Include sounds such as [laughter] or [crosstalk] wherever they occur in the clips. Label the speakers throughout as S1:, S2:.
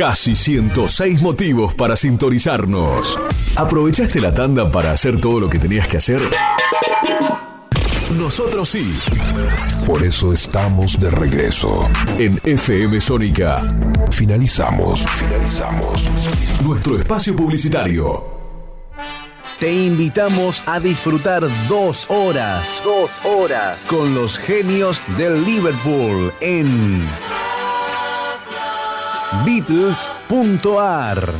S1: Casi 106 motivos para sintonizarnos. ¿Aprovechaste la tanda para hacer todo lo que tenías que hacer? Nosotros sí.
S2: Por eso estamos de regreso.
S1: En FM Sónica.
S2: Finalizamos. Finalizamos.
S1: Nuestro espacio publicitario.
S3: Te invitamos a disfrutar dos horas. Dos horas. Con los genios del Liverpool en Beatles.ar.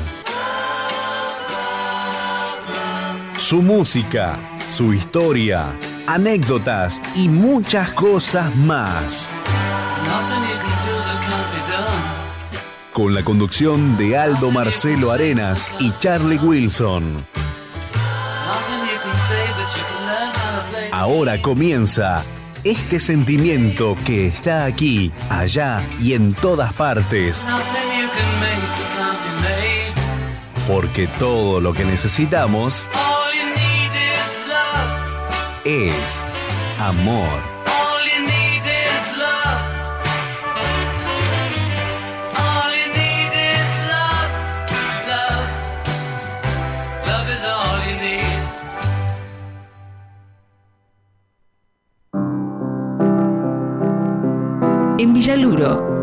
S3: Su música, su historia, anécdotas y muchas cosas más. Con la conducción de Aldo Marcelo Arenas y Charlie Wilson. Ahora comienza este sentimiento que está aquí, allá y en todas partes. Porque todo lo que necesitamos es amor.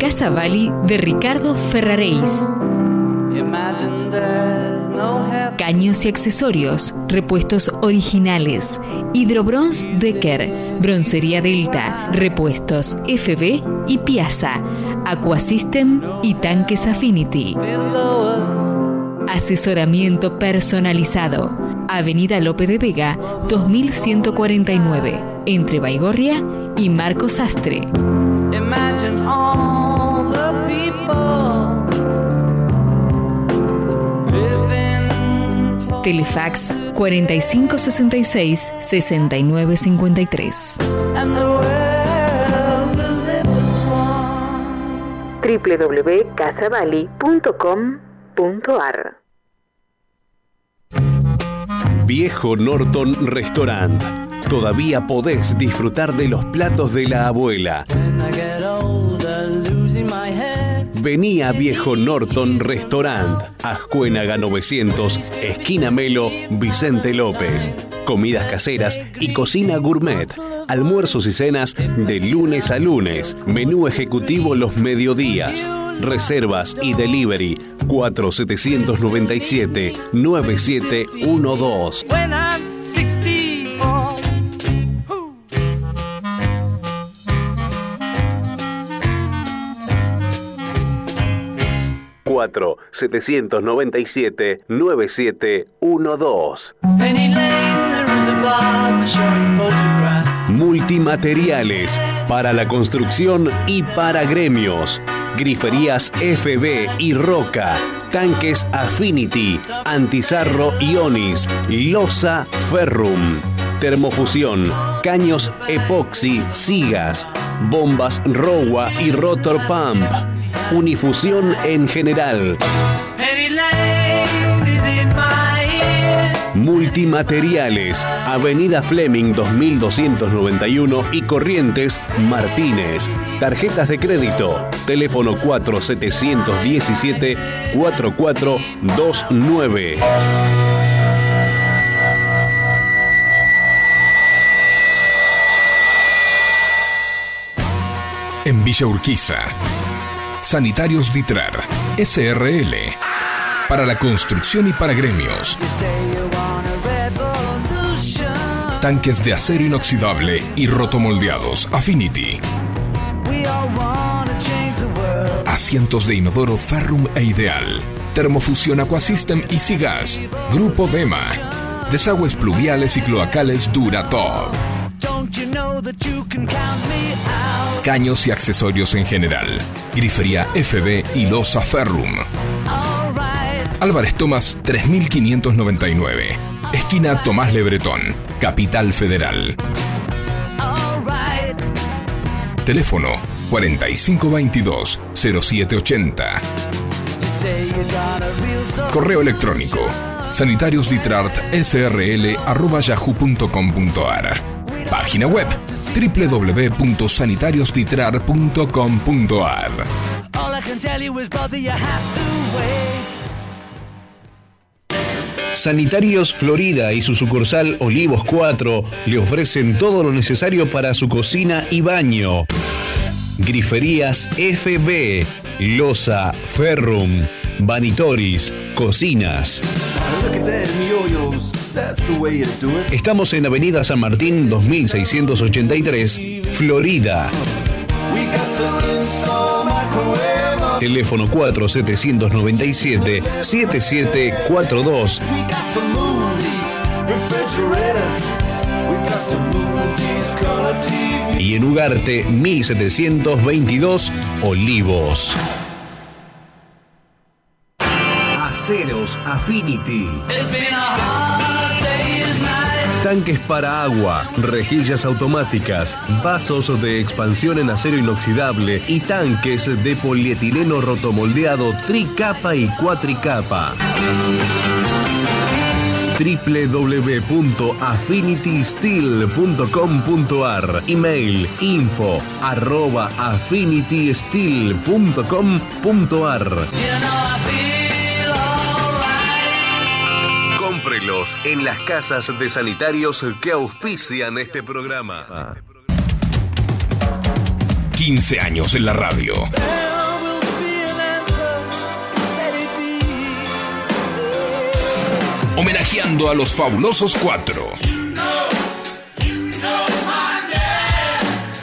S4: Casa Bali de Ricardo Ferraréis. Caños y accesorios, repuestos originales, Hidrobronz Decker, Broncería Delta, repuestos FB y Piazza, Aquasystem y tanques Affinity. Asesoramiento personalizado. Avenida Lope de Vega, 2149, entre Baigorria y Marcos Sastre. Telefax 4566 6953. www.casavali.com.ar
S3: Viejo Norton Restaurant. Todavía podés disfrutar de los platos de la abuela. Vení a Viejo Norton Restaurant, Ascuénaga 900, esquina Melo, Vicente López. Comidas caseras y cocina gourmet. Almuerzos y cenas de lunes a lunes. Menú ejecutivo los mediodías. Reservas y delivery 4797 9712. Cuatro 797 9712 Multimateriales para la construcción y para gremios. Griferías FB y Roca. Tanques Affinity. Antizarro Ionis. Losa Ferrum. Termofusión. Caños Epoxy. Sigas. Bombas Rowa y Rotor Pump. Unifusión en general. Multimateriales, Avenida Fleming 2291 y Corrientes Martínez. Tarjetas de crédito, teléfono 4717-4429.
S2: En Villa Urquiza. Sanitarios Ditrar. SRL. Para la construcción y para gremios. Tanques de acero inoxidable y rotomoldeados Affinity. Asientos de inodoro Ferrum e Ideal. Termofusión Aquasystem y Sigas. Grupo Dema. Desagües pluviales y cloacales Duratop. Caños y accesorios en general. Grifería FB y Losa Ferrum. Álvarez Tomás 3599. Esquina Tomás Lebretón, Capital Federal. Teléfono 4522-0780. Correo electrónico sanitariosditrart.srl.yahoo.com.ar Página web www.sanitariosditrar.com.ar
S3: Sanitarios Florida y su sucursal Olivos 4 le ofrecen todo lo necesario para su cocina y baño. Griferías FB, Losa, Ferrum, Vanitoris, Cocinas. Estamos en Avenida San Martín 2683, Florida. Teléfono 4797-7742. Y en Ugarte 1722 Olivos. Aceros Affinity. Tanques para agua, rejillas automáticas, vasos de expansión en acero inoxidable y tanques de polietileno rotomoldeado tricapa y cuatricapa. www.affinitysteel.com.ar Email info arroba En las casas de sanitarios que auspician este programa.
S2: 15 años en la radio. Homenajeando a los fabulosos cuatro.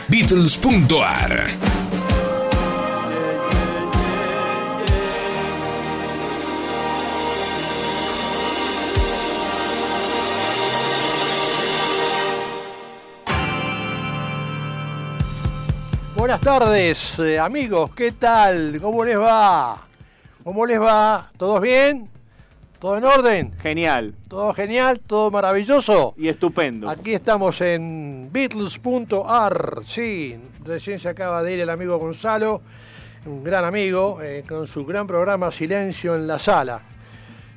S2: Beatles.ar
S5: Buenas tardes, eh, amigos, ¿qué tal? ¿Cómo les va? ¿Cómo les va? ¿Todos bien? ¿Todo en orden?
S6: Genial.
S5: ¿Todo genial? ¿Todo maravilloso?
S6: Y estupendo.
S5: Aquí estamos en Beatles.ar. Sí, recién se acaba de ir el amigo Gonzalo, un gran amigo, eh, con su gran programa Silencio en la Sala.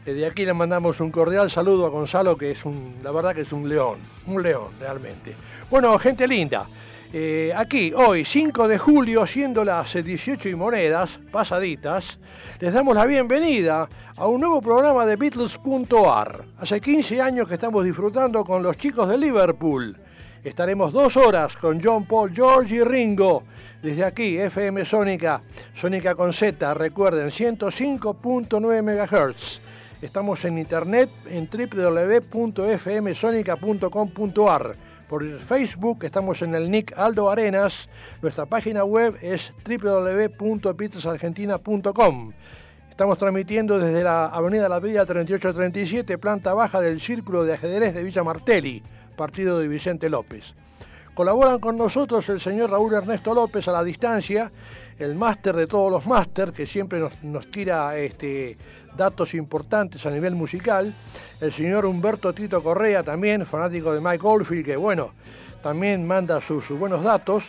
S5: Desde aquí le mandamos un cordial saludo a Gonzalo, que es un, la verdad que es un león, un león realmente. Bueno, gente linda. Eh, aquí, hoy, 5 de julio, siendo las 18 y monedas, pasaditas, les damos la bienvenida a un nuevo programa de Beatles.ar. Hace 15 años que estamos disfrutando con los chicos de Liverpool. Estaremos dos horas con John Paul, George y Ringo. Desde aquí, FM Sónica, Sónica con Z, recuerden, 105.9 MHz. Estamos en internet en www.fmsonica.com.ar por Facebook, estamos en el nick Aldo Arenas, nuestra página web es www.pizzasargentina.com. Estamos transmitiendo desde la Avenida La Villa 3837, planta baja del Círculo de Ajedrez de Villa Martelli, partido de Vicente López. Colaboran con nosotros el señor Raúl Ernesto López a la distancia, el máster de todos los máster, que siempre nos, nos tira este, datos importantes a nivel musical. El señor Humberto Tito Correa, también fanático de Mike Oldfield, que bueno, también manda sus, sus buenos datos.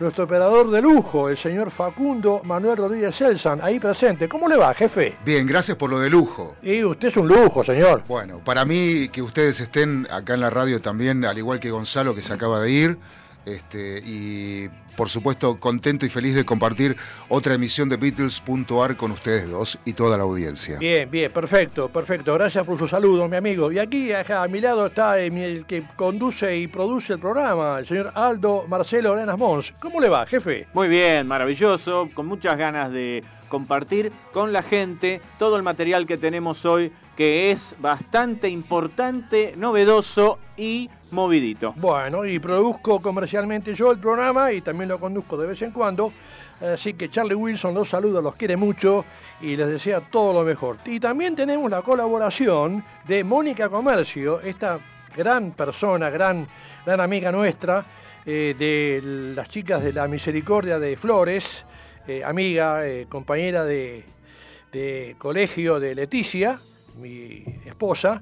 S5: Nuestro operador de lujo, el señor Facundo Manuel Rodríguez Selsan, ahí presente. ¿Cómo le va, jefe?
S7: Bien, gracias por lo de lujo.
S5: Y usted es un lujo, señor.
S7: Bueno, para mí que ustedes estén acá en la radio también, al igual que Gonzalo que se acaba de ir, este, y por supuesto contento y feliz de compartir otra emisión de Beatles.ar con ustedes dos y toda la audiencia.
S5: Bien, bien, perfecto, perfecto. Gracias por su saludo, mi amigo. Y aquí acá, a mi lado está eh, el que conduce y produce el programa, el señor Aldo Marcelo Arenas Mons. ¿Cómo le va, jefe?
S6: Muy bien, maravilloso, con muchas ganas de compartir con la gente todo el material que tenemos hoy, que es bastante importante, novedoso y movidito.
S5: Bueno, y produzco comercialmente yo el programa y también lo conduzco de vez en cuando. Así que Charlie Wilson los saluda, los quiere mucho y les desea todo lo mejor. Y también tenemos la colaboración de Mónica Comercio, esta gran persona, gran, gran amiga nuestra, eh, de las chicas de la Misericordia de Flores, eh, amiga, eh, compañera de, de colegio de Leticia, mi esposa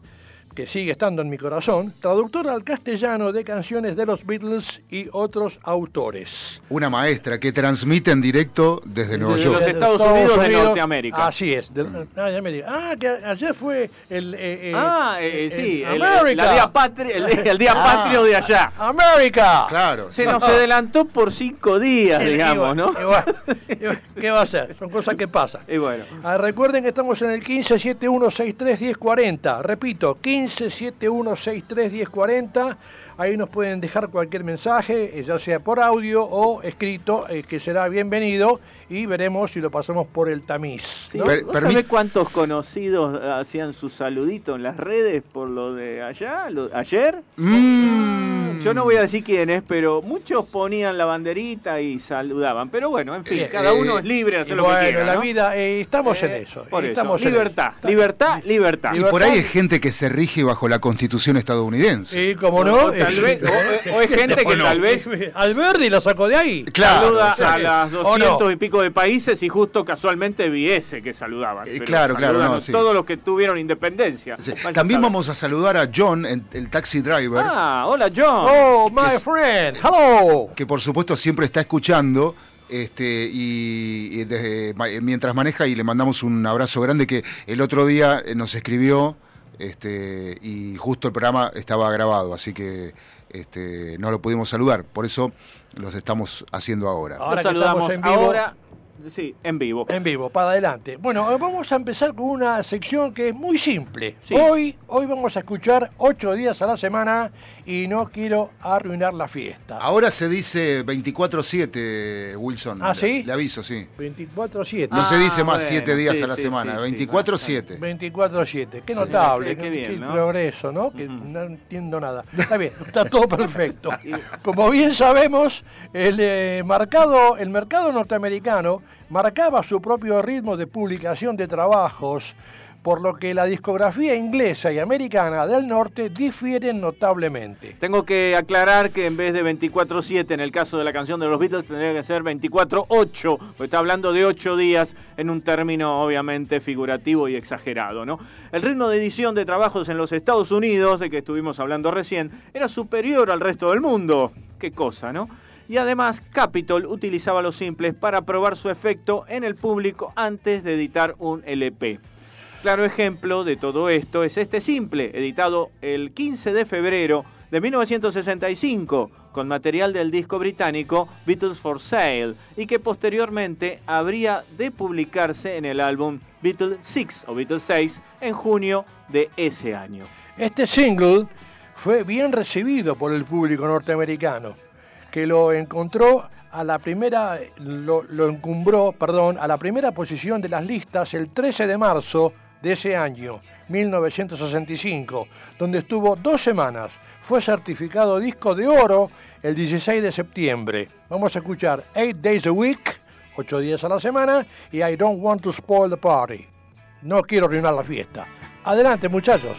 S5: que sigue estando en mi corazón, traductora al castellano de canciones de los Beatles y otros autores.
S7: Una maestra que transmite en directo desde Nueva
S6: Desde
S7: York.
S6: los Estados Unidos de Norteamérica.
S5: Así es. de- ah, ya me digo. Ah, que ayer fue el... eh, eh,
S6: Ah, eh, sí, el, día patri- el, el día
S5: Ah.
S6: patrio de allá.
S5: América.
S7: Claro.
S6: Se
S7: sí.
S6: nos adelantó por cinco días, [laughs]
S5: Y- y
S6: digamos,
S5: bueno,
S6: ¿no?
S5: y bueno, y bueno, ¿Qué va a ser? Son cosas que pasan.
S6: Y bueno.
S5: Ah, recuerden que estamos en el 1571631040. Repito, 1571631040. Ahí nos pueden dejar cualquier mensaje, eh, ya sea por audio o escrito, eh, que será bienvenido y veremos si lo pasamos por el tamiz.
S6: Sí,
S5: ¿no?
S7: Per-
S6: ¿Vos
S7: permit-
S6: sabés cuántos conocidos hacían su saludito en las redes por lo de allá, lo- ayer?
S7: Mm.
S6: Yo no voy a decir quiénes, pero muchos ponían la banderita y saludaban. Pero bueno, en fin,
S7: Eh,
S6: cada uno
S7: eh,
S6: es libre de hacer lo
S5: bueno,
S6: que quiera.
S5: la
S6: ¿no?
S5: vida, eh, estamos en eso.
S6: Por eso,
S5: estamos en
S6: libertad,
S5: eso.
S6: libertad, libertad.
S7: Y por ahí hay gente que se rige bajo la constitución estadounidense.
S5: Sí, como
S6: O-
S5: no.
S6: o tal vez- o- o es gente [laughs] que
S7: no.
S6: tal vez
S5: Alberdi lo sacó de ahí.
S7: Claro,
S6: saluda
S7: o sea
S6: a las
S5: ¿o
S6: 200
S5: no?
S6: y pico de países y justo casualmente vi ese que saludaban. Pero
S7: claro, claro,
S6: saludan
S7: no,
S6: a
S7: sí.
S6: Todos los que tuvieron independencia.
S7: Sí.
S6: Vaya a
S7: También vamos a saludar a John, en- el taxi driver,
S6: Ah, hola John.
S5: Oh, my
S7: es-
S5: friend. Hello.
S7: que por supuesto siempre está escuchando. Este, y, y desde- mientras maneja y le mandamos un abrazo grande que el otro día eh, nos escribió este, y justo el programa estaba grabado, así que este, no lo pudimos saludar, por eso los estamos haciendo ahora.
S5: Ahora
S6: Los saludamos
S5: en vivo.
S6: ahora. Sí, en vivo.
S5: En vivo, para adelante. Bueno, eh, vamos a empezar con una sección que es muy simple.
S6: Sí.
S5: Hoy, hoy vamos a escuchar ocho días a la semana y no quiero arruinar la fiesta.
S7: Ahora se dice 24-7, Wilson.
S5: ¿Ah, sí?
S7: Le, aviso, sí.
S5: 24-7.
S7: No se
S6: Ah,
S7: dice más
S6: bueno,
S7: 7 días
S6: sí,
S7: a la
S6: sí,
S7: semana,
S6: sí, sí,
S7: 24-7.
S5: 24-7. Qué
S6: Sí,
S5: notable,
S6: qué-
S5: qué,
S6: qué bien,
S5: qué
S6: ¿no?
S5: progreso, ¿no? Que
S6: Ujú.
S5: no entiendo nada. Está bien, está todo perfecto. [laughs] Como bien sabemos, el, eh, marcado, el mercado norteamericano marcaba su propio ritmo de publicación de trabajos, por lo que la discografía inglesa y americana del norte difieren notablemente.
S6: Tengo que aclarar que en vez de 24-7 en el caso de la canción de los Beatles tendría que ser 24-8, porque está hablando de 8 días en un término obviamente figurativo y exagerado. ¿no? El ritmo de edición de trabajos en los Estados Unidos, de que estuvimos hablando recién, era superior al resto del mundo. Qué cosa, ¿no? Y además Capitol utilizaba los simples para probar su efecto en el público antes de editar un LP. Claro ejemplo de todo esto es este simple, editado el 15 de febrero de 1965, con material del disco británico Beatles for Sale, y que posteriormente habría de publicarse en el álbum Beatles 6 o Beatles 6 en junio de ese año.
S5: Este single fue bien recibido por el público norteamericano, que lo encontró a la primera, lo, lo encumbró, perdón, a la primera posición de las listas el 13 de marzo de ese año, 1965, donde estuvo dos semanas. Fue certificado disco de oro el 16 de septiembre. Vamos a escuchar Eight Days a Week, 8 días a la semana, y I Don't Want to Spoil the Party. No quiero arruinar la fiesta. Adelante, muchachos.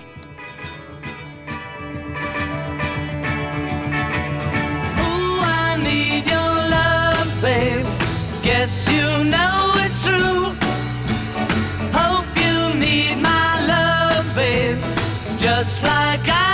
S8: Just like I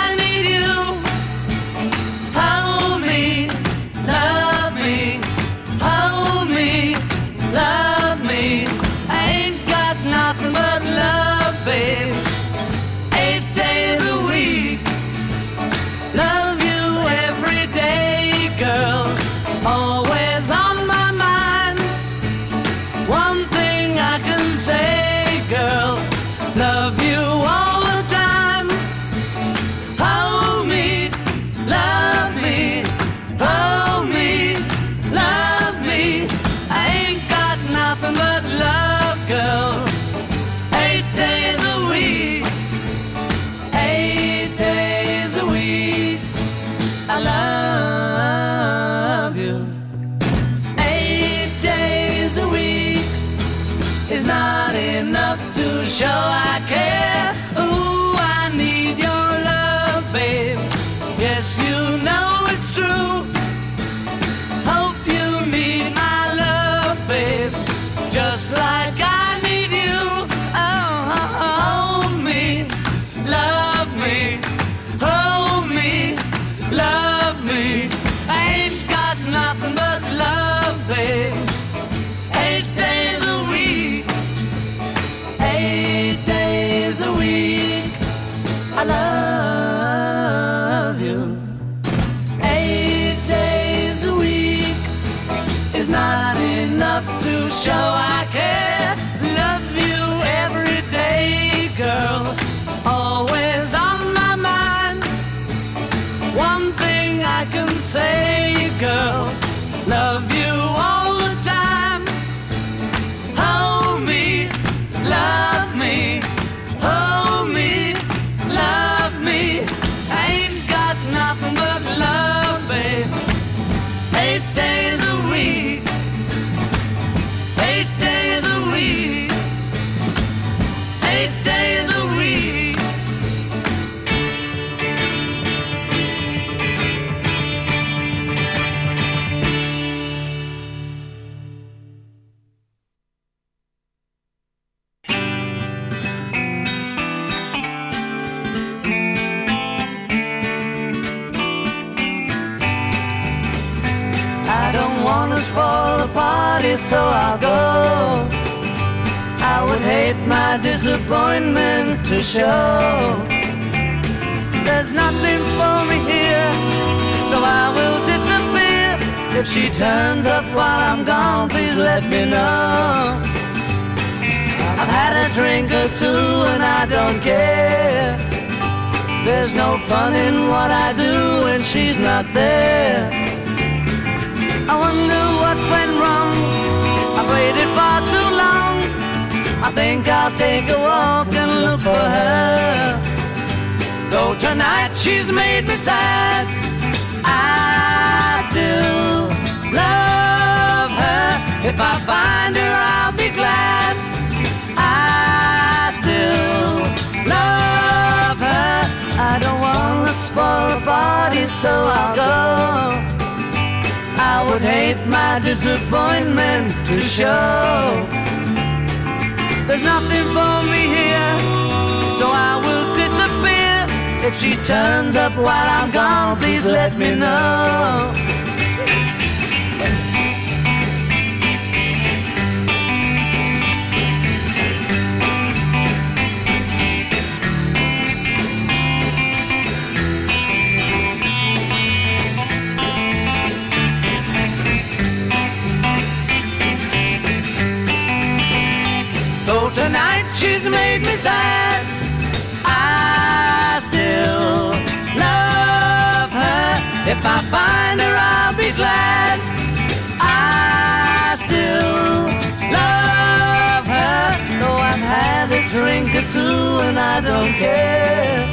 S8: care.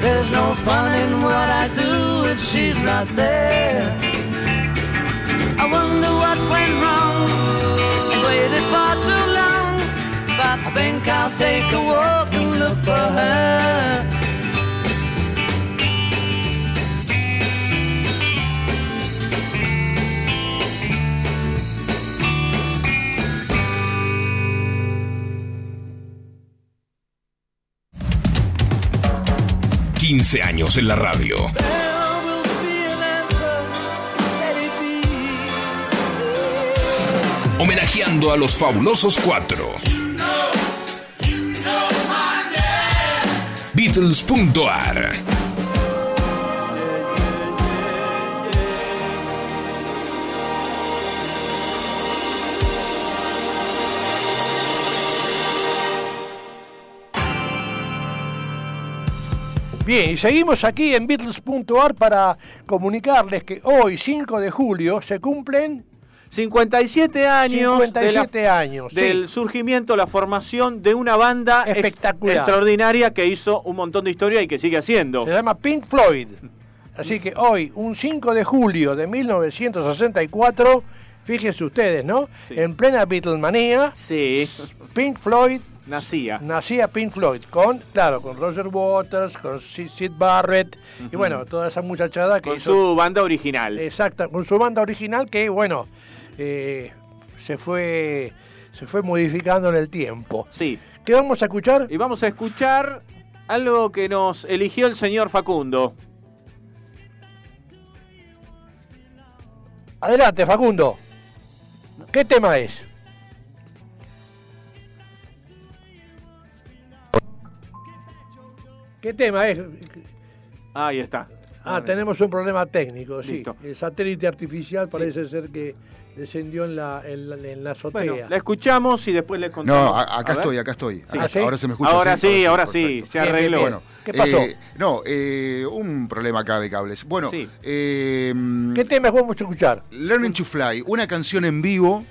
S8: There's no fun in what I do if she's not there. I wonder what went wrong. I waited far too long, but I think I'll take a walk and look for her.
S2: Quince años en la radio. Homenajeando a los fabulosos cuatro. Beatles.ar
S5: Bien, y seguimos aquí en Beatles.ar para comunicarles que hoy, 5 de julio, se cumplen
S6: 57 años,
S5: 57
S6: de la-
S5: años,
S6: del
S5: sí.
S6: surgimiento, la formación de una banda
S5: Espectacular.
S6: extraordinaria que hizo un montón de historia y que sigue haciendo.
S5: Se llama Pink Floyd. Así que hoy, un 5 de julio de 1964, fíjense ustedes, ¿no?
S6: Sí.
S5: En plena Beatlemanía,
S6: Sí,
S5: Pink Floyd
S6: nacía.
S5: nacía Pink Floyd con, claro, con Roger Waters, con Sid Barrett y bueno, toda esa muchachada que
S6: Con
S5: hizo
S6: su banda original.
S5: exacta, con su banda original que bueno, eh, se fue se fue modificando en el tiempo.
S6: Sí.
S5: ¿Qué vamos a escuchar?
S6: Y vamos a escuchar algo que nos eligió el señor Facundo.
S5: Adelante, Facundo. ¿Qué tema es? ¿Qué tema es?
S9: Ahí está.
S5: Ah, tenemos un problema técnico, sí.
S9: Listo.
S5: El satélite artificial parece ser que descendió en la, en la, en la azotea.
S9: Bueno, la escuchamos y después le contamos.
S7: No, a- acá estoy, acá estoy.
S9: Sí.
S7: Acá-
S5: ¿Ah, sí?
S7: Ahora se me escucha.
S9: Ahora sí, ahora sí,
S7: perfecto.
S9: se
S5: Bien, bien,
S9: arregló.
S5: bien.
S7: Bueno,
S5: ¿Qué pasó?
S7: eh, no, eh, un problema acá de cables. Bueno,
S9: Sí.
S7: eh,
S5: ¿Qué temas vamos a escuchar?
S7: Learning to Fly, una canción en vivo.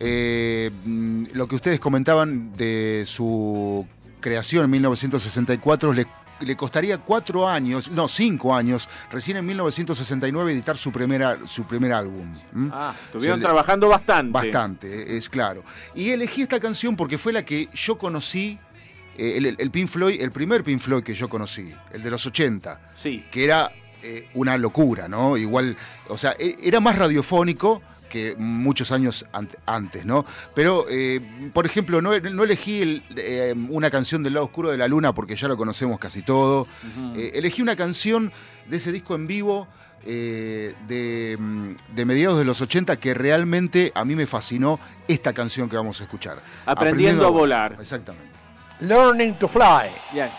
S7: eh, mm, lo que ustedes comentaban de su creación en 1964 le, le costaría cuatro años, no, cinco años, recién en 1969 editar su, primera, su primer álbum.
S9: Ah, estuvieron trabajando bastante.
S7: Bastante, es claro. Y elegí esta canción porque fue la que yo conocí, eh, el, el Pink Floyd, el primer Pink Floyd que yo conocí, el de los 80
S9: Sí.
S7: que era eh, una locura, ¿no? Igual, o sea, e- era más radiofónico que muchos años ant- antes, ¿no? Pero, eh, por ejemplo, no, no elegí el, eh, una canción del lado oscuro de la luna porque ya lo conocemos casi todo. Eh, elegí una canción de ese disco en vivo eh, de, mm, de mediados de los 80 que realmente a mí me fascinó esta canción que vamos a escuchar.
S9: Aprendiendo a volar.
S7: Exactamente.
S5: Learning to Fly.
S9: Yes.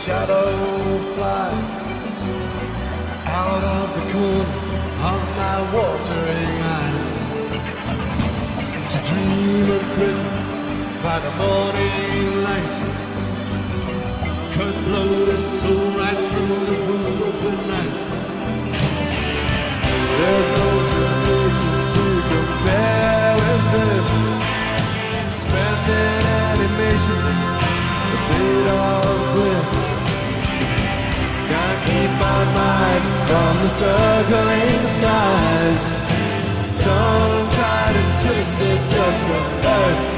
S10: shadow fly out of the cool of my watering eye. To dream a thrill by the morning light could blow the soul right through the roof of the night. There's no sensation to compare with this.
S8: Suspended animation, a state of bliss keep my mind from the circling skies. Torn, tied, and twisted just it, just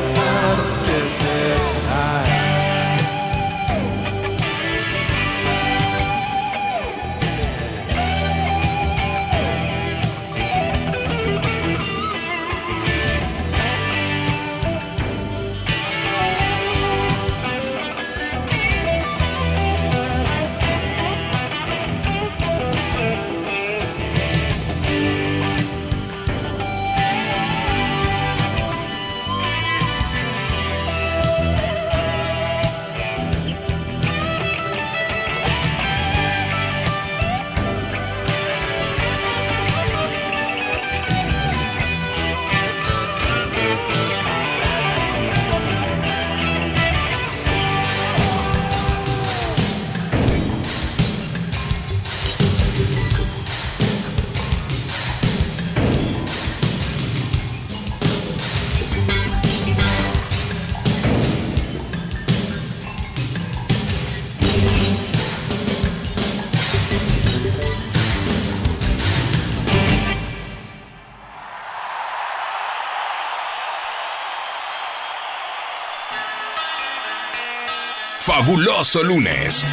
S2: Fabuloso lunes.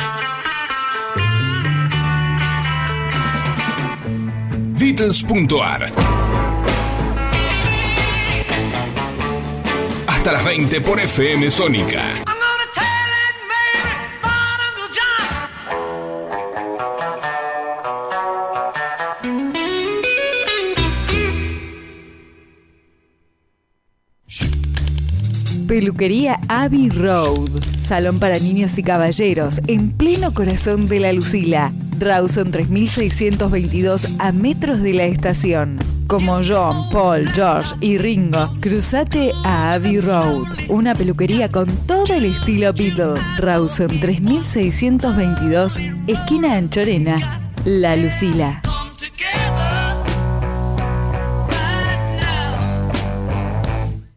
S2: Beatles.ar Hasta las 20 por FM Sónica.
S4: Peluquería Abbey Road. Salón para niños y caballeros en pleno corazón de la Lucila. Rawson 3622 a metros de la estación. Como John, Paul, George y Ringo, cruzate a Abbey Road. Una peluquería con todo el estilo Beatle. Rawson 3622, esquina Anchorena, La Lucila.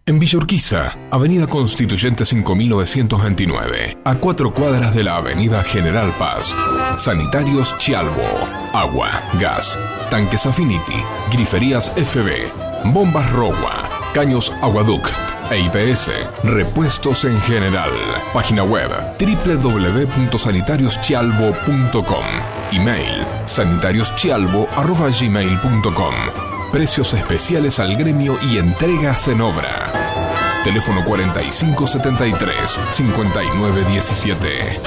S2: En Villa Urquiza, Avenida Constituyente 5929, a cuatro cuadras de la Avenida General Paz. Sanitarios Chialvo, agua, gas, tanques Affinity, griferías FB, bombas Rogua, caños Aguaduc e IPS, repuestos en general. Página web www.sanitarioschialvo.com. Email sanitarioschialvo.gmail.com. Precios especiales al gremio y entregas en obra. Teléfono 4573-5917.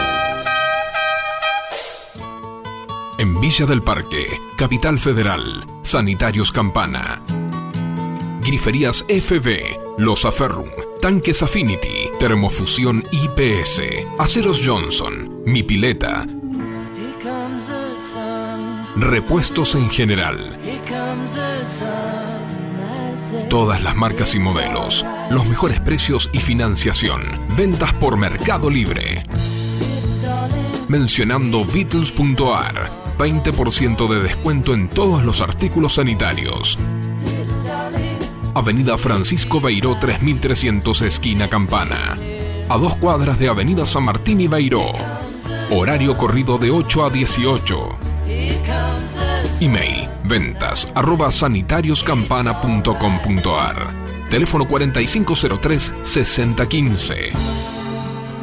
S2: En Villa del Parque, Capital Federal, Sanitarios Campana. Griferías FB, Los Aferrum, Tanques Affinity, Termofusión IPS, Aceros Johnson, Mi Pileta, repuestos en general. Todas las marcas y modelos, los mejores precios y financiación. Ventas por Mercado Libre. Mencionando Beatles.ar. 20% de descuento en todos los artículos sanitarios. Avenida Francisco Beiró 3300 esquina Campana. A dos cuadras de Avenida San Martín y Beiró. Horario corrido de 8 a 18. Email ventas arroba sanitarioscampana.com.ar Teléfono 4503-6015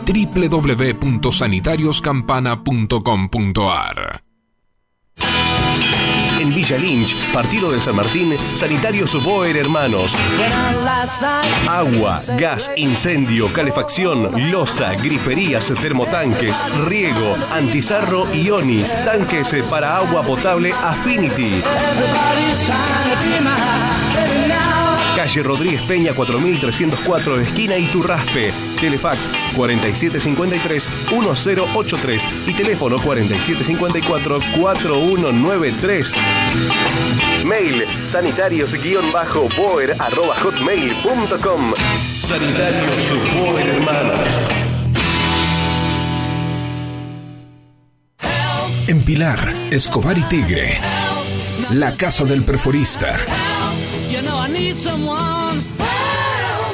S2: www.sanitarioscampana.com.ar
S3: Villa Lynch, partido de San Martín, Sanitarios Boer Hermanos. Agua, gas, incendio, calefacción, losa, griferías, termotanques, riego, antizarro y onis, tanques para agua potable Affinity. Calle Rodríguez Peña 4304, esquina Iturraspe. Telefax 4753-1083 y teléfono 4754-4193. Mail sanitarios-boer arroba hotmail.com. Sanitarios Boer Hermanos.
S2: En Pilar, Escobar y Tigre. La Casa del Perforista.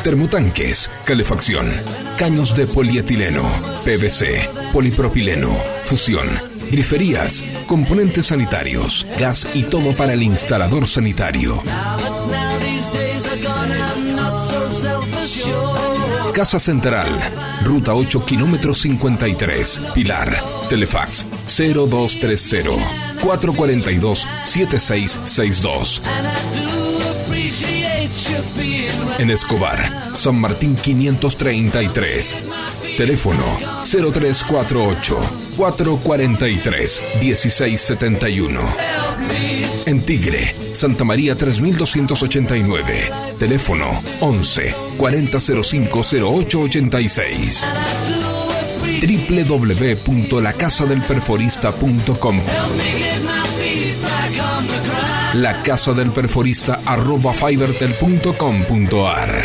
S2: Termotanques, calefacción, caños de polietileno, PVC, polipropileno, fusión, griferías, componentes sanitarios, gas y todo para el instalador sanitario. Casa Central, Ruta 8, kilómetro 53, Pilar. Telefax 0230 442 7662. En Escobar, San Martín 533. Teléfono 0348 443 1671. En Tigre, Santa María 3289. Teléfono 11 4005 0886 www.lacasadelperforista.com La Casa del Perforista arroba fibertel.com.ar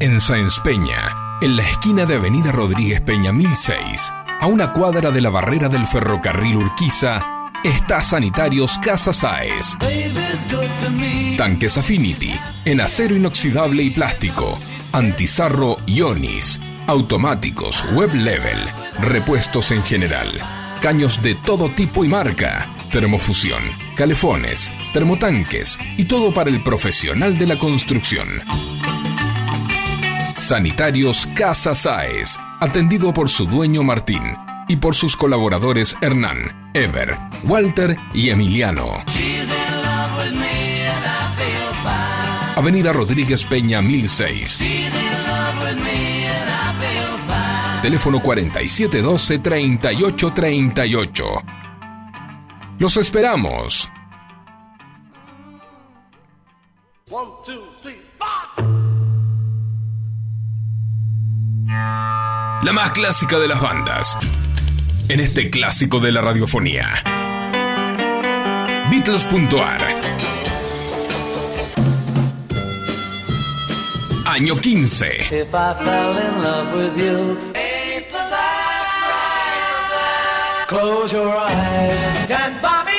S2: En Sáenz Peña, en la esquina de Avenida Rodríguez Peña 1006, a una cuadra de la barrera del ferrocarril Urquiza, está Sanitarios Casa
S8: me.
S2: Tanques Affinity, en acero inoxidable y plástico, antizarro Ionis, automáticos, web level, repuestos en general, caños de todo tipo y marca, termofusión, calefones, termotanques y todo para el profesional de la construcción. Sanitarios Casa Sáez, atendido por su dueño Martín y por sus colaboradores Hernán, Ever, Walter y Emiliano. Avenida Rodríguez Peña 1006. Teléfono 4712-3838. Los esperamos.
S5: One, two, three.
S2: La más clásica de las bandas. En este clásico de la radiofonía. Beatles.ar. Año 15.
S8: If I fell in love with you, close your eyes. Stand by me.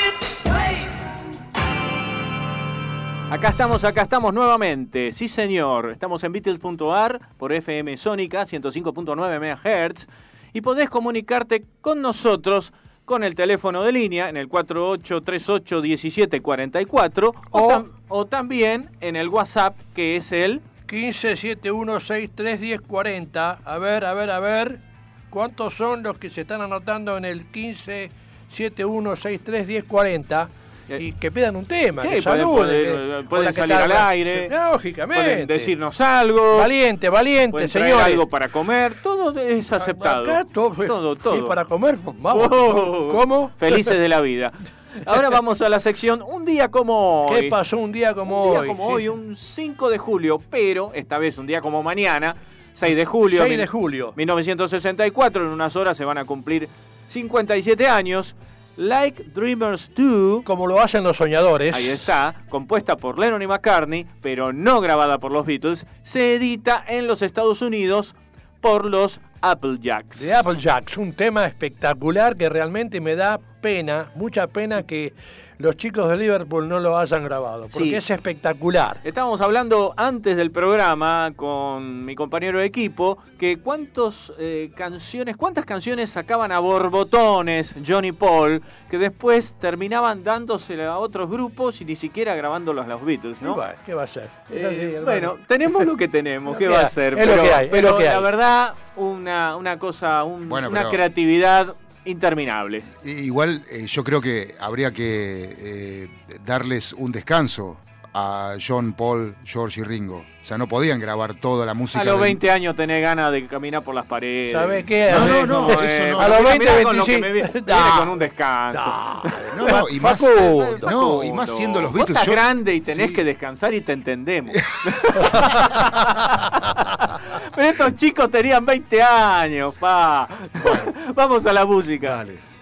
S6: Acá estamos, acá estamos nuevamente. Sí, señor. Estamos en Beatles.ar por FM Sónica 105.9 MHz y podés comunicarte con nosotros con el teléfono de línea en el 48381744 o,
S5: O-
S6: tam- o también en el WhatsApp que es el
S5: 15 7163 1040. A ver, a ver, a ver. ¿Cuántos son los que se están anotando en el 15 7163 1040?
S6: Eh,
S5: Y que pidan un tema,
S6: Sí,
S5: que
S6: pueden-
S5: saluden.
S6: pueden-
S5: que-
S6: pueden
S5: hola, ¿qué
S6: salir al aire.
S5: Lógicamente.
S6: pueden decirnos algo,
S5: Valiente, valiente, señores.
S6: algo para comer, todo es aceptado.
S5: Acá todo,
S6: todo, todo.
S5: Sí, para comer, vamos.
S6: Oh,
S5: ¿Cómo?
S6: Felices de la vida. Ahora [laughs] vamos a la sección Un día como hoy.
S5: ¿Qué pasó un día como
S6: un día
S5: hoy?
S6: como
S5: Sí.
S6: hoy, un 5 de julio, pero esta vez un día como mañana, 6 de julio.
S5: 6
S6: mil-
S5: de julio.
S6: 1964, en unas horas se van a cumplir 57 años. Like Dreamers Do,
S5: Como lo hacen los soñadores.
S6: ahí está, compuesta por Lennon y McCartney, pero no grabada por los Beatles, se edita en los Estados Unidos por los Applejacks.
S5: De Applejacks, un tema espectacular que realmente me da pena, mucha pena que los chicos de Liverpool no lo hayan grabado, porque
S6: Sí.
S5: es espectacular.
S6: Estábamos hablando antes del programa con mi compañero de equipo que cuántas canciones, cuántas canciones sacaban a borbotones Johnny Paul que después terminaban dándosela a otros grupos y ni siquiera grabándolos a los Beatles, ¿no?
S5: ¿Qué va a ser? Es
S6: Eh, bueno, tenemos lo que tenemos, [laughs]
S5: Lo
S6: ¿qué
S5: que
S6: va a ser?
S5: es lo que hay, es
S6: pero
S5: lo que
S6: la
S5: hay.
S6: verdad, una, una cosa, un-
S7: Bueno,
S6: una
S7: pero-
S6: creatividad interminable.
S7: I- Igual eh, yo creo que habría que eh, darles un descanso a John, Paul, George y Ringo. O sea, no podían grabar toda la música.
S6: A los
S7: del-
S6: 20 años tenés ganas de caminar por las paredes.
S5: ¿Sabés qué?
S7: No,
S5: Hacés?
S7: no, no, eso no.
S5: A los
S6: Mirá
S5: 20,
S6: con lo que
S5: 25.
S6: me viene, [laughs] con un descanso.
S7: No, no, y más, no, y más siendo los
S6: Vos
S7: Beatles.
S6: estás
S7: yo-
S6: grande y tenés
S7: Sí.
S6: que descansar y te entendemos. [laughs] [laughs] Pero estos chicos tenían 20 años, pa. Vamos a la música.
S7: Dale.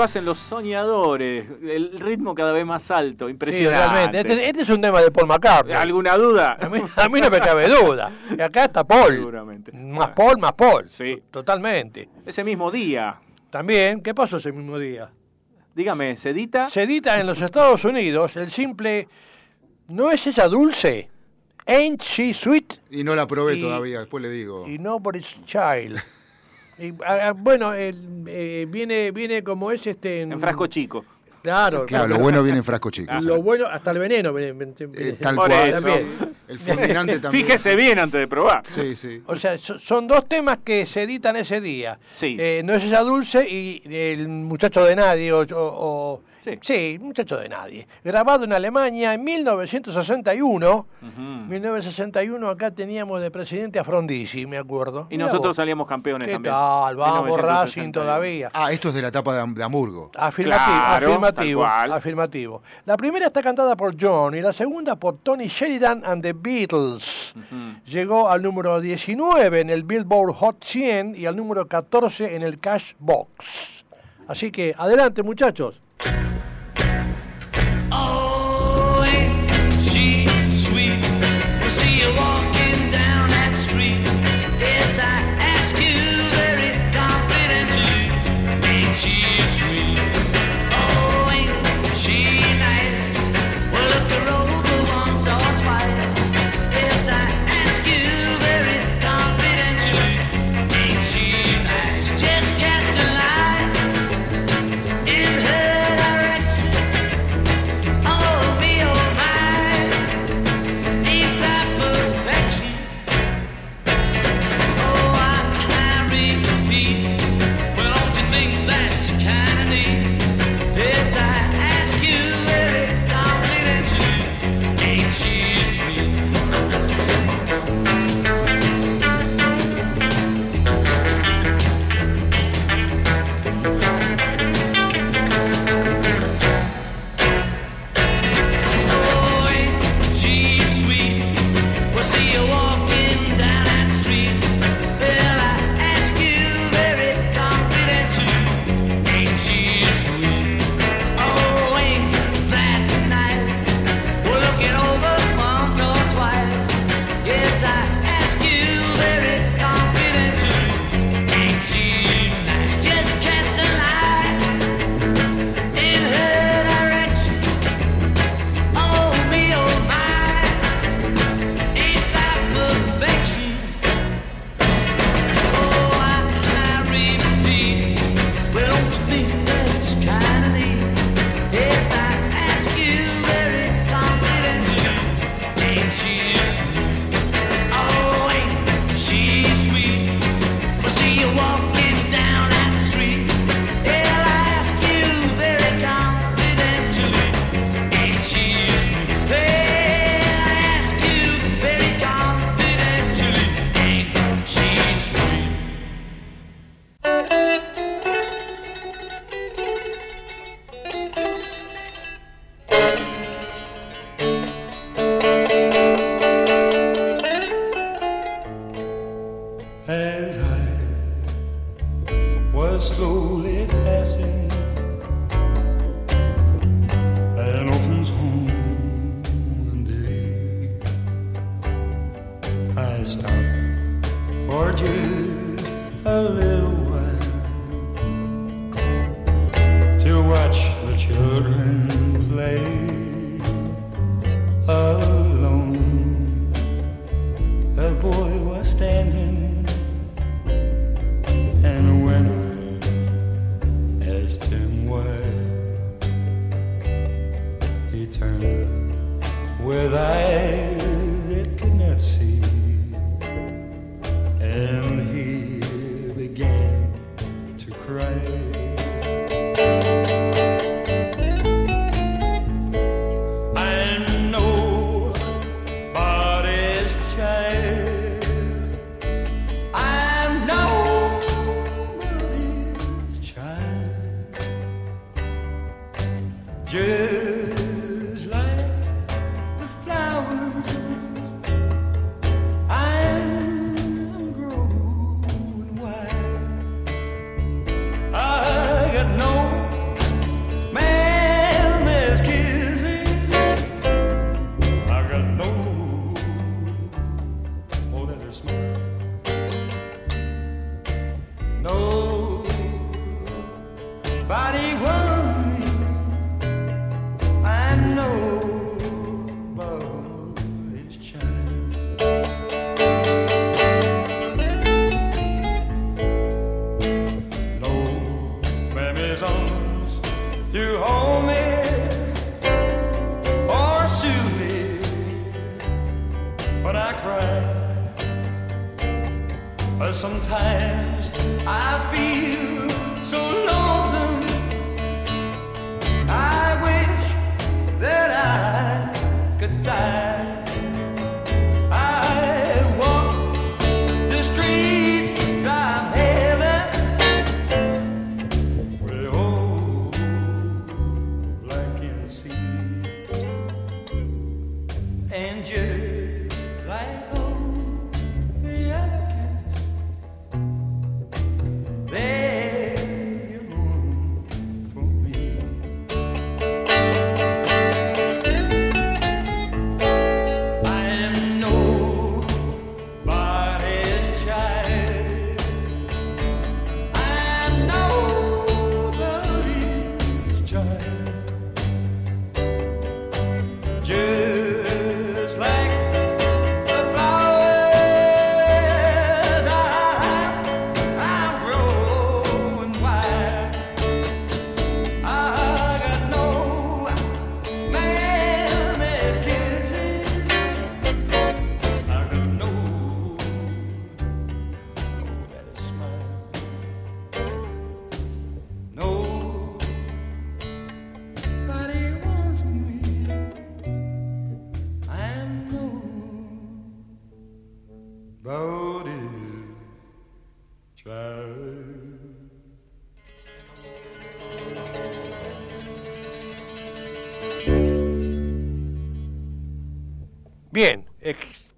S6: Lo hacen los soñadores, el ritmo cada vez más alto,
S8: Sí,
S6: impresionante.
S8: realmente. Este, este es un tema de Paul McCartney.
S6: ¿Alguna duda?
S8: A mí, a mí no me cabe duda. Y acá está Paul.
S6: Seguramente.
S8: Más Paul, más Paul.
S6: Sí.
S8: Totalmente.
S6: Ese mismo día,
S8: También, ¿qué pasó ese mismo día?
S6: dígame, ¿se edita?
S8: Se edita en los Estados Unidos el simple ¿No es ella dulce? Ain't she sweet?
S7: Y no la probé
S8: Y-
S7: todavía, después le digo.
S8: Y Nobody's Child. Y, ah, bueno, el, eh, viene, viene como es este.
S6: En frasco chico.
S8: Claro,
S7: Claro, lo bueno viene en frasco chico.
S8: Lo bueno, hasta el veneno. viene- viene-
S7: Eh, tal
S6: Por
S7: cual.
S6: eso.
S8: También.
S7: El fulminante [laughs] también.
S6: Fíjese bien antes de probar.
S7: Sí, sí.
S8: O sea, so- son dos temas que se editan ese día.
S6: Sí.
S8: Eh, no es ella dulce y el muchacho de nadie. O, o- o-
S6: Sí.
S8: muchacho de nadie. Grabado en Alemania en 1961.
S6: Ujú.
S8: 1961 acá teníamos de presidente a Frondizi, me acuerdo.
S6: Y
S8: Mirá
S6: nosotros
S8: vos.
S6: salíamos campeones
S8: ¿Qué
S6: también.
S8: tal? Vamos
S6: 1961.
S8: Racing todavía.
S7: Ah, esto es de la etapa de, de Hamburgo.
S8: Afirmativo,
S6: Claro,
S8: afirmativo, afirmativo. La primera está cantada por John y la segunda por Tony Sheridan and the Beatles. Llegó al número 19 en el Billboard Hot 100 y al número 14 en el Cash Box. Así que adelante muchachos.
S5: away.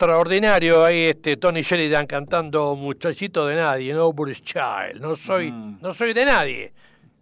S5: Extraordinario ahí este Tony Sheridan cantando Muchachito de nadie, Nobody's Child. No soy,
S6: Mm.
S5: no soy de nadie.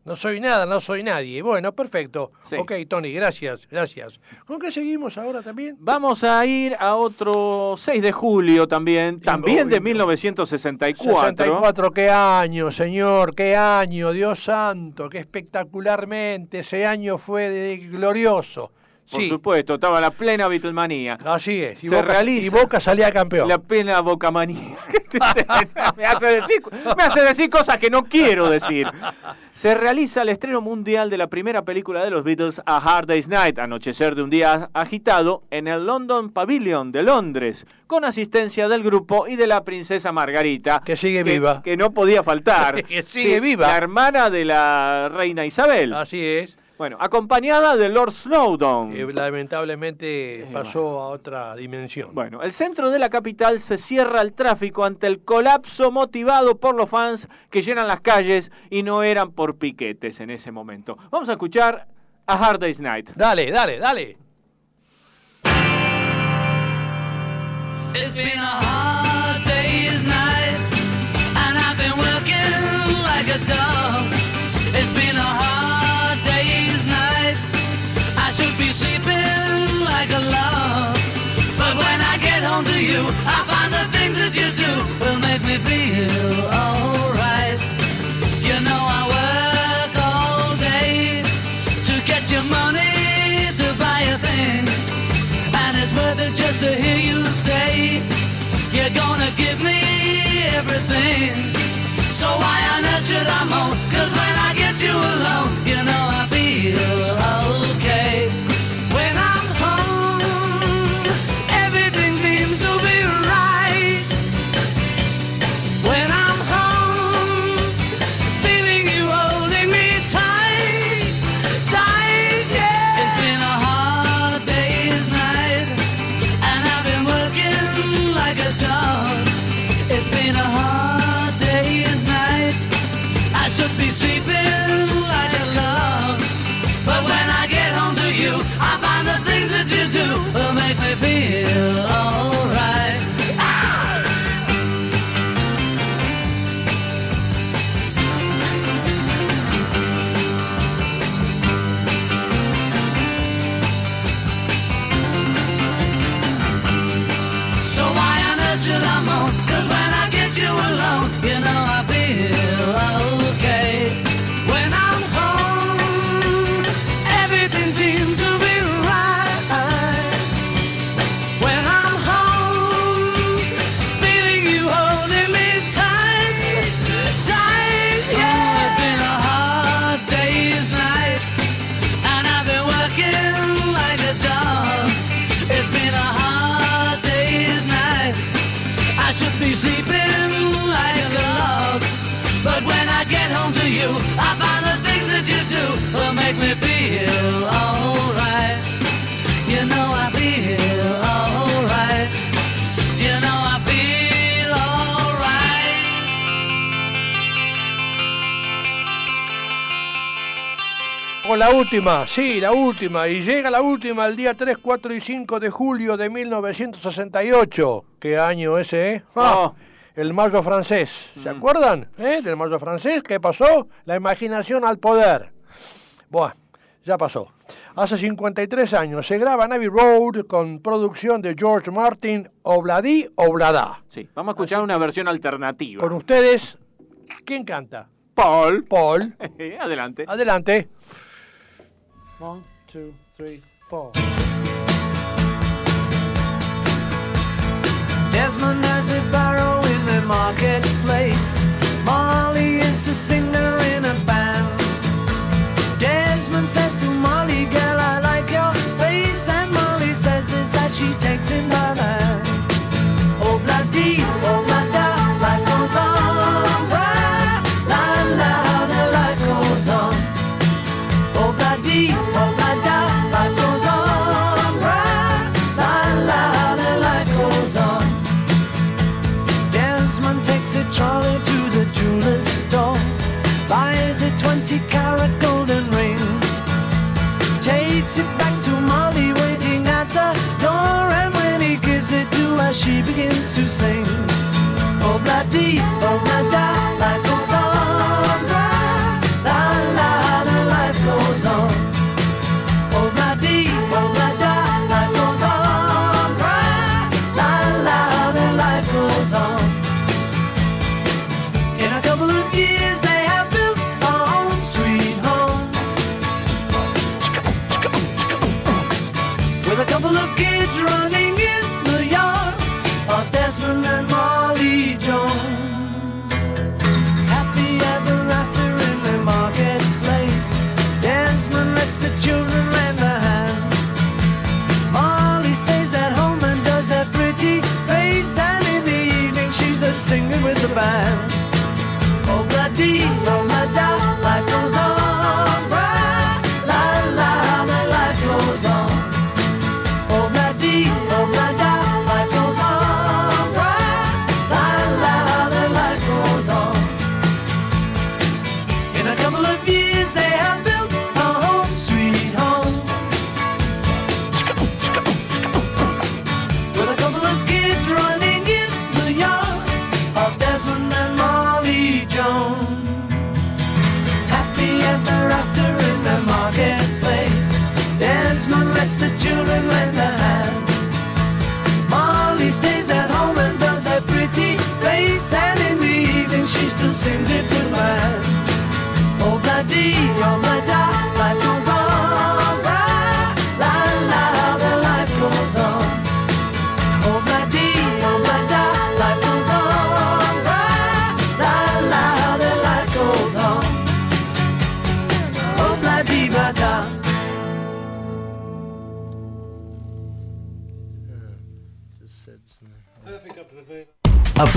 S5: No soy nada, no soy nadie. Bueno, perfecto.
S6: Sí.
S5: Ok, Tony, gracias, gracias. ¿Con qué seguimos ahora también?
S6: Vamos a ir a otro 6 de julio también, también de
S5: obvio.
S6: 1964.
S5: 64, qué año, señor, qué año, Dios santo, qué espectacularmente. Ese año fue de- glorioso.
S6: Por
S5: Sí,
S6: supuesto, estaba la plena Beatlemanía.
S5: así es. Y
S6: Se
S5: Boca,
S6: realiza-
S5: y Boca salía campeón.
S6: La plena bocamanía. [laughs] me, hace decir, me hace decir cosas que no quiero decir. Se realiza el estreno mundial de la primera película de los Beatles, A Hard Day's Night, Anochecer de un día agitado, en el London Pavilion de Londres, con asistencia del grupo y de la princesa Margarita.
S5: Que sigue viva.
S6: Que no podía faltar. [laughs]
S5: Que sigue viva.
S6: La hermana de la reina Isabel.
S5: Así es.
S6: Bueno, acompañada de Lord Snowdon.
S5: Eh, lamentablemente pasó a otra dimensión.
S6: Bueno, el centro de la capital se cierra al tráfico ante el colapso motivado por los fans que llenan las calles y no eran por piquetes en ese momento. Vamos a escuchar a Hard Day's Night.
S5: Dale, dale, dale.
S8: It's been a hard
S5: Brasil. La última, sí, la última. Y llega la última el día 3, 4 y 5 de julio de 1968. ¿Qué año ese, eh? Ah. El mayo francés. ¿Se acuerdan? eh, Del mayo francés. ¿Qué pasó? La imaginación al poder. Bueno, ya pasó. Hace 53 años se graba Navy Road con producción de George Martin, Obladi Oblada.
S6: Sí, vamos a escuchar una versión alternativa.
S5: Con ustedes, ¿quién canta?
S6: Paul.
S5: Paul. [laughs]
S6: Adelante.
S5: Adelante.
S11: One, two, three, four.
S8: Desmond has the barrow in the marketplace. Molly is the singer in a band. Desmond says to Molly, girl,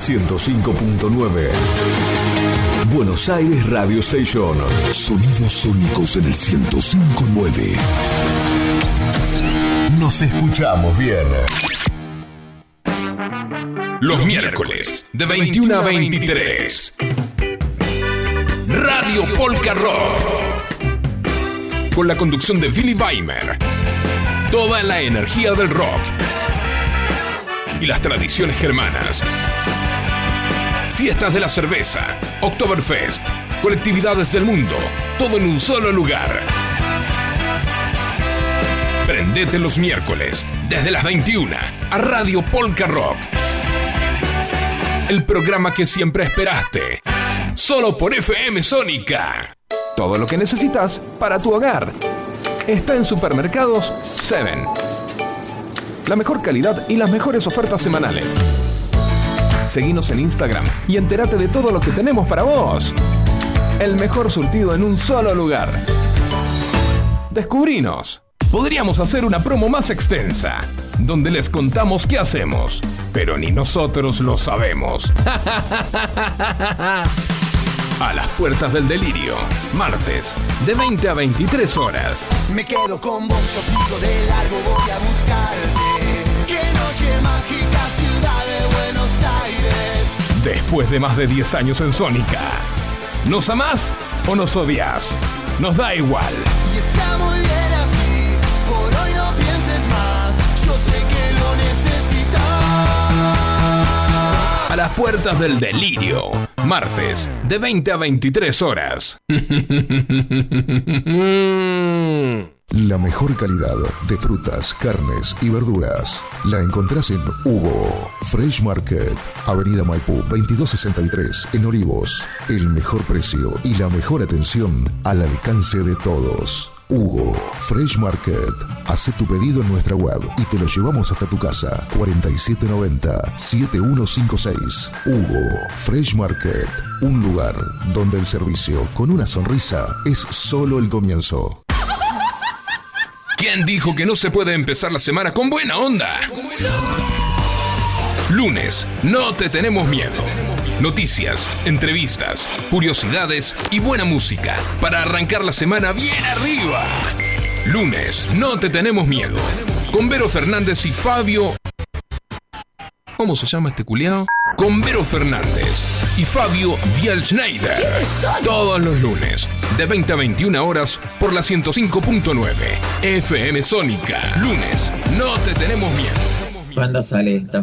S1: 105.9. Buenos Aires Radio Station.
S2: Sonidos sónicos en el 1059.
S1: Nos escuchamos bien.
S2: Los miércoles de 21 a 23. Radio Polka Rock. Con la conducción de Billy Weimer. Toda la energía del rock. Y las tradiciones germanas. Fiestas de la cerveza, Oktoberfest, colectividades del mundo, todo en un solo lugar. Prendete los miércoles, desde las 21, a Radio Polka Rock. El programa que siempre esperaste. Solo por FM Sónica.
S12: Todo lo que necesitas para tu hogar. Está en Supermercados 7.
S2: la mejor calidad y las mejores ofertas semanales. Seguinos en Instagram y entérate de todo lo que tenemos para vos. El mejor surtido en un solo lugar. Descubrinos. Podríamos hacer una promo más extensa, donde les contamos qué hacemos, pero ni nosotros lo sabemos. [laughs] A las puertas del delirio, martes, de 20 a 23 horas.
S13: Me quedo con vos, yo sigo de largo, voy a buscarte. Qué noche mágica, ciudad de Buenos Aires.
S2: Después de más de 10 años en Sónica. ¿Nos amás o nos odias? Nos da igual.
S13: Y está muy bien así, por hoy no pienses más. Yo sé que lo necesitas.
S2: A las puertas del delirio, martes, de 20 a 23 horas. [laughs]
S1: La mejor calidad de frutas, carnes y verduras la encontrás en Hugo Fresh Market, Avenida Maipú 2263 en Olivos. El mejor precio y la mejor atención al alcance de todos. Hugo Fresh Market. Hace tu pedido en nuestra web y te lo llevamos hasta tu casa. 4790-7156. Hugo Fresh Market. Un lugar donde el servicio con una sonrisa es solo el comienzo.
S2: ¿Quién dijo que no se puede empezar la semana con buena onda? Lunes, no te tenemos miedo. Noticias, entrevistas, curiosidades y buena música para arrancar la semana bien arriba. Lunes, no te tenemos miedo. Con Vero Fernández y Fabio. ¿Cómo se llama este culiao? Con Vero Fernández y Fabio Dial Schneider. Todos los lunes, de 20 a 21 horas, por la 105.9 FM Sónica. Lunes, no te tenemos miedo.
S14: ¿Cuándo sale esto?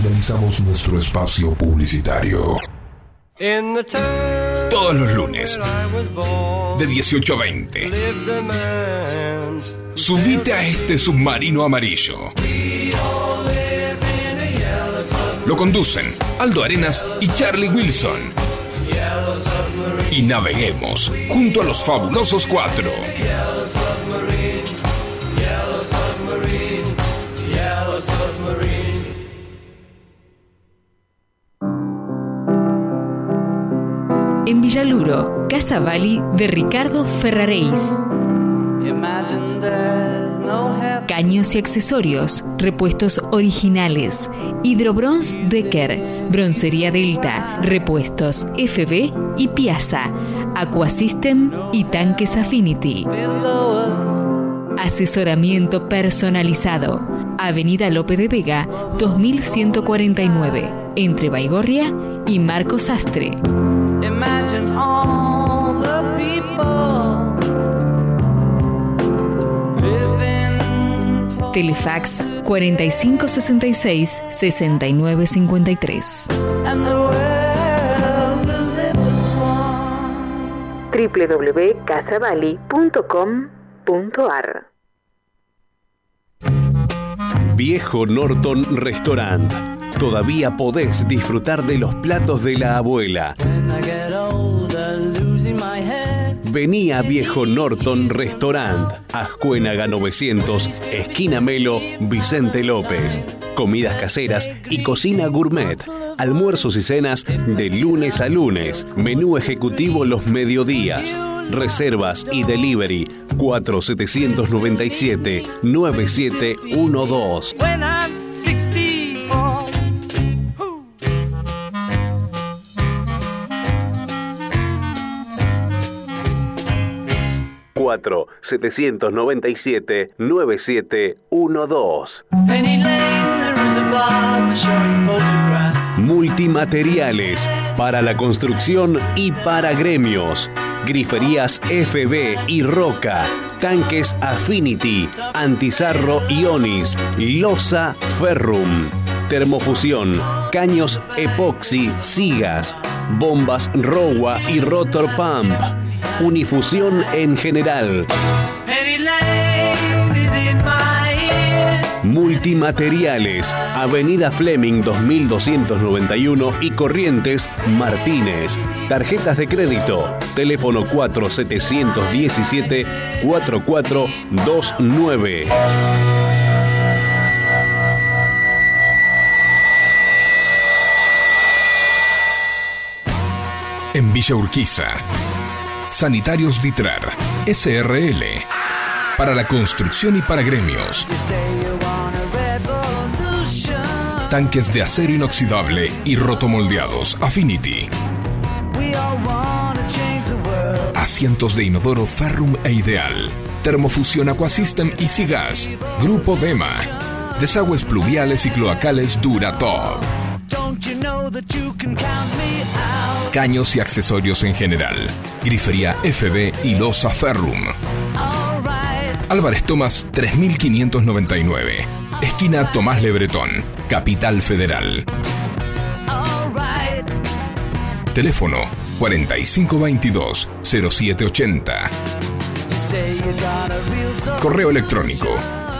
S1: Finalizamos nuestro espacio publicitario.
S2: Todos los lunes, de 18 a 20. Subite a este submarino amarillo. Lo conducen Aldo Arenas y Charlie Wilson. Y naveguemos junto a los fabulosos cuatro.
S4: En Villaluro, Casa Bali de Ricardo Ferraréis. Caños y accesorios, repuestos originales, Hidrobronz Decker, Broncería Delta, repuestos FB y Piazza, Aquasystem y tanques Affinity. Asesoramiento personalizado. Avenida Lope de Vega, 2149, entre Baigorria y Marcos Sastre.
S8: Imagine all the people living for
S4: Telefax 4566 6953.
S8: and the world will live as one.
S4: www.casavali.com.ar
S3: Viejo Norton Restaurant. Todavía podés disfrutar de los platos de la abuela. Vení a Viejo Norton Restaurant, Ascuénaga 900, esquina Melo, Vicente López. Comidas caseras y cocina gourmet. Almuerzos y cenas de lunes a lunes. Menú ejecutivo los mediodías. Reservas y delivery 4797 9712. 4-797-9712. Multimateriales para la construcción y para gremios. Griferías FB y Roca. Tanques Affinity, Antizarro Ionis, Losa Ferrum, Termofusión, Caños Epoxi, Sigas, Bombas Rowa y Rotor Pump Unifusión en general. Multimateriales, Avenida Fleming 2291 y Corrientes Martínez. Tarjetas de crédito, teléfono 4717-4429.
S2: En Villa Urquiza. Sanitarios Ditrar, SRL. Para la construcción y para gremios. Tanques de acero inoxidable y rotomoldeados Affinity. Asientos de inodoro Ferrum e Ideal. Termofusión Aquasystem y Sigas. Grupo Dema. Desagües pluviales y cloacales Duratop. Caños y accesorios en general. Grifería FB y Losa Ferrum. Álvarez Tomás 3599. Esquina Tomás Lebretón. Capital Federal. Teléfono 4522-0780.
S15: You say you got a real soul.
S2: Correo electrónico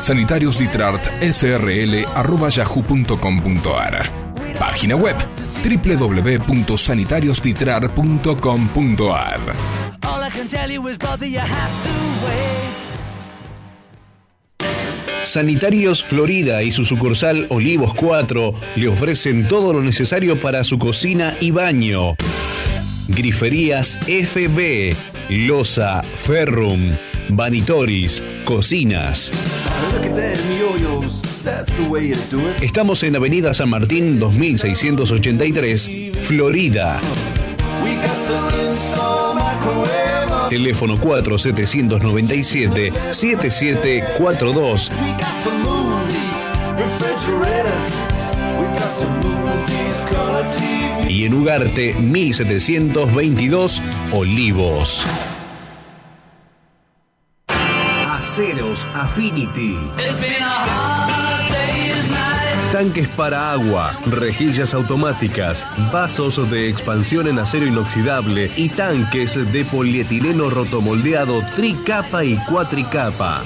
S2: sanitariosditrat.yahoo.com.ar Página web
S15: wait.
S3: Sanitarios Florida y su sucursal Olivos 4 le ofrecen todo lo necesario para su cocina y baño. Griferías FB, Losa, Ferrum, Vanitoris, Cocinas. Estamos en Avenida San Martín 2683, Florida. Teléfono 4797-7742
S13: We got to move these refrigerators. We got to move these color TV.
S3: y en Ugarte 1722, Olivos. Aceros Affinity. Tanques para agua, rejillas automáticas, vasos de expansión en acero inoxidable y tanques de polietileno rotomoldeado tricapa y cuatricapa.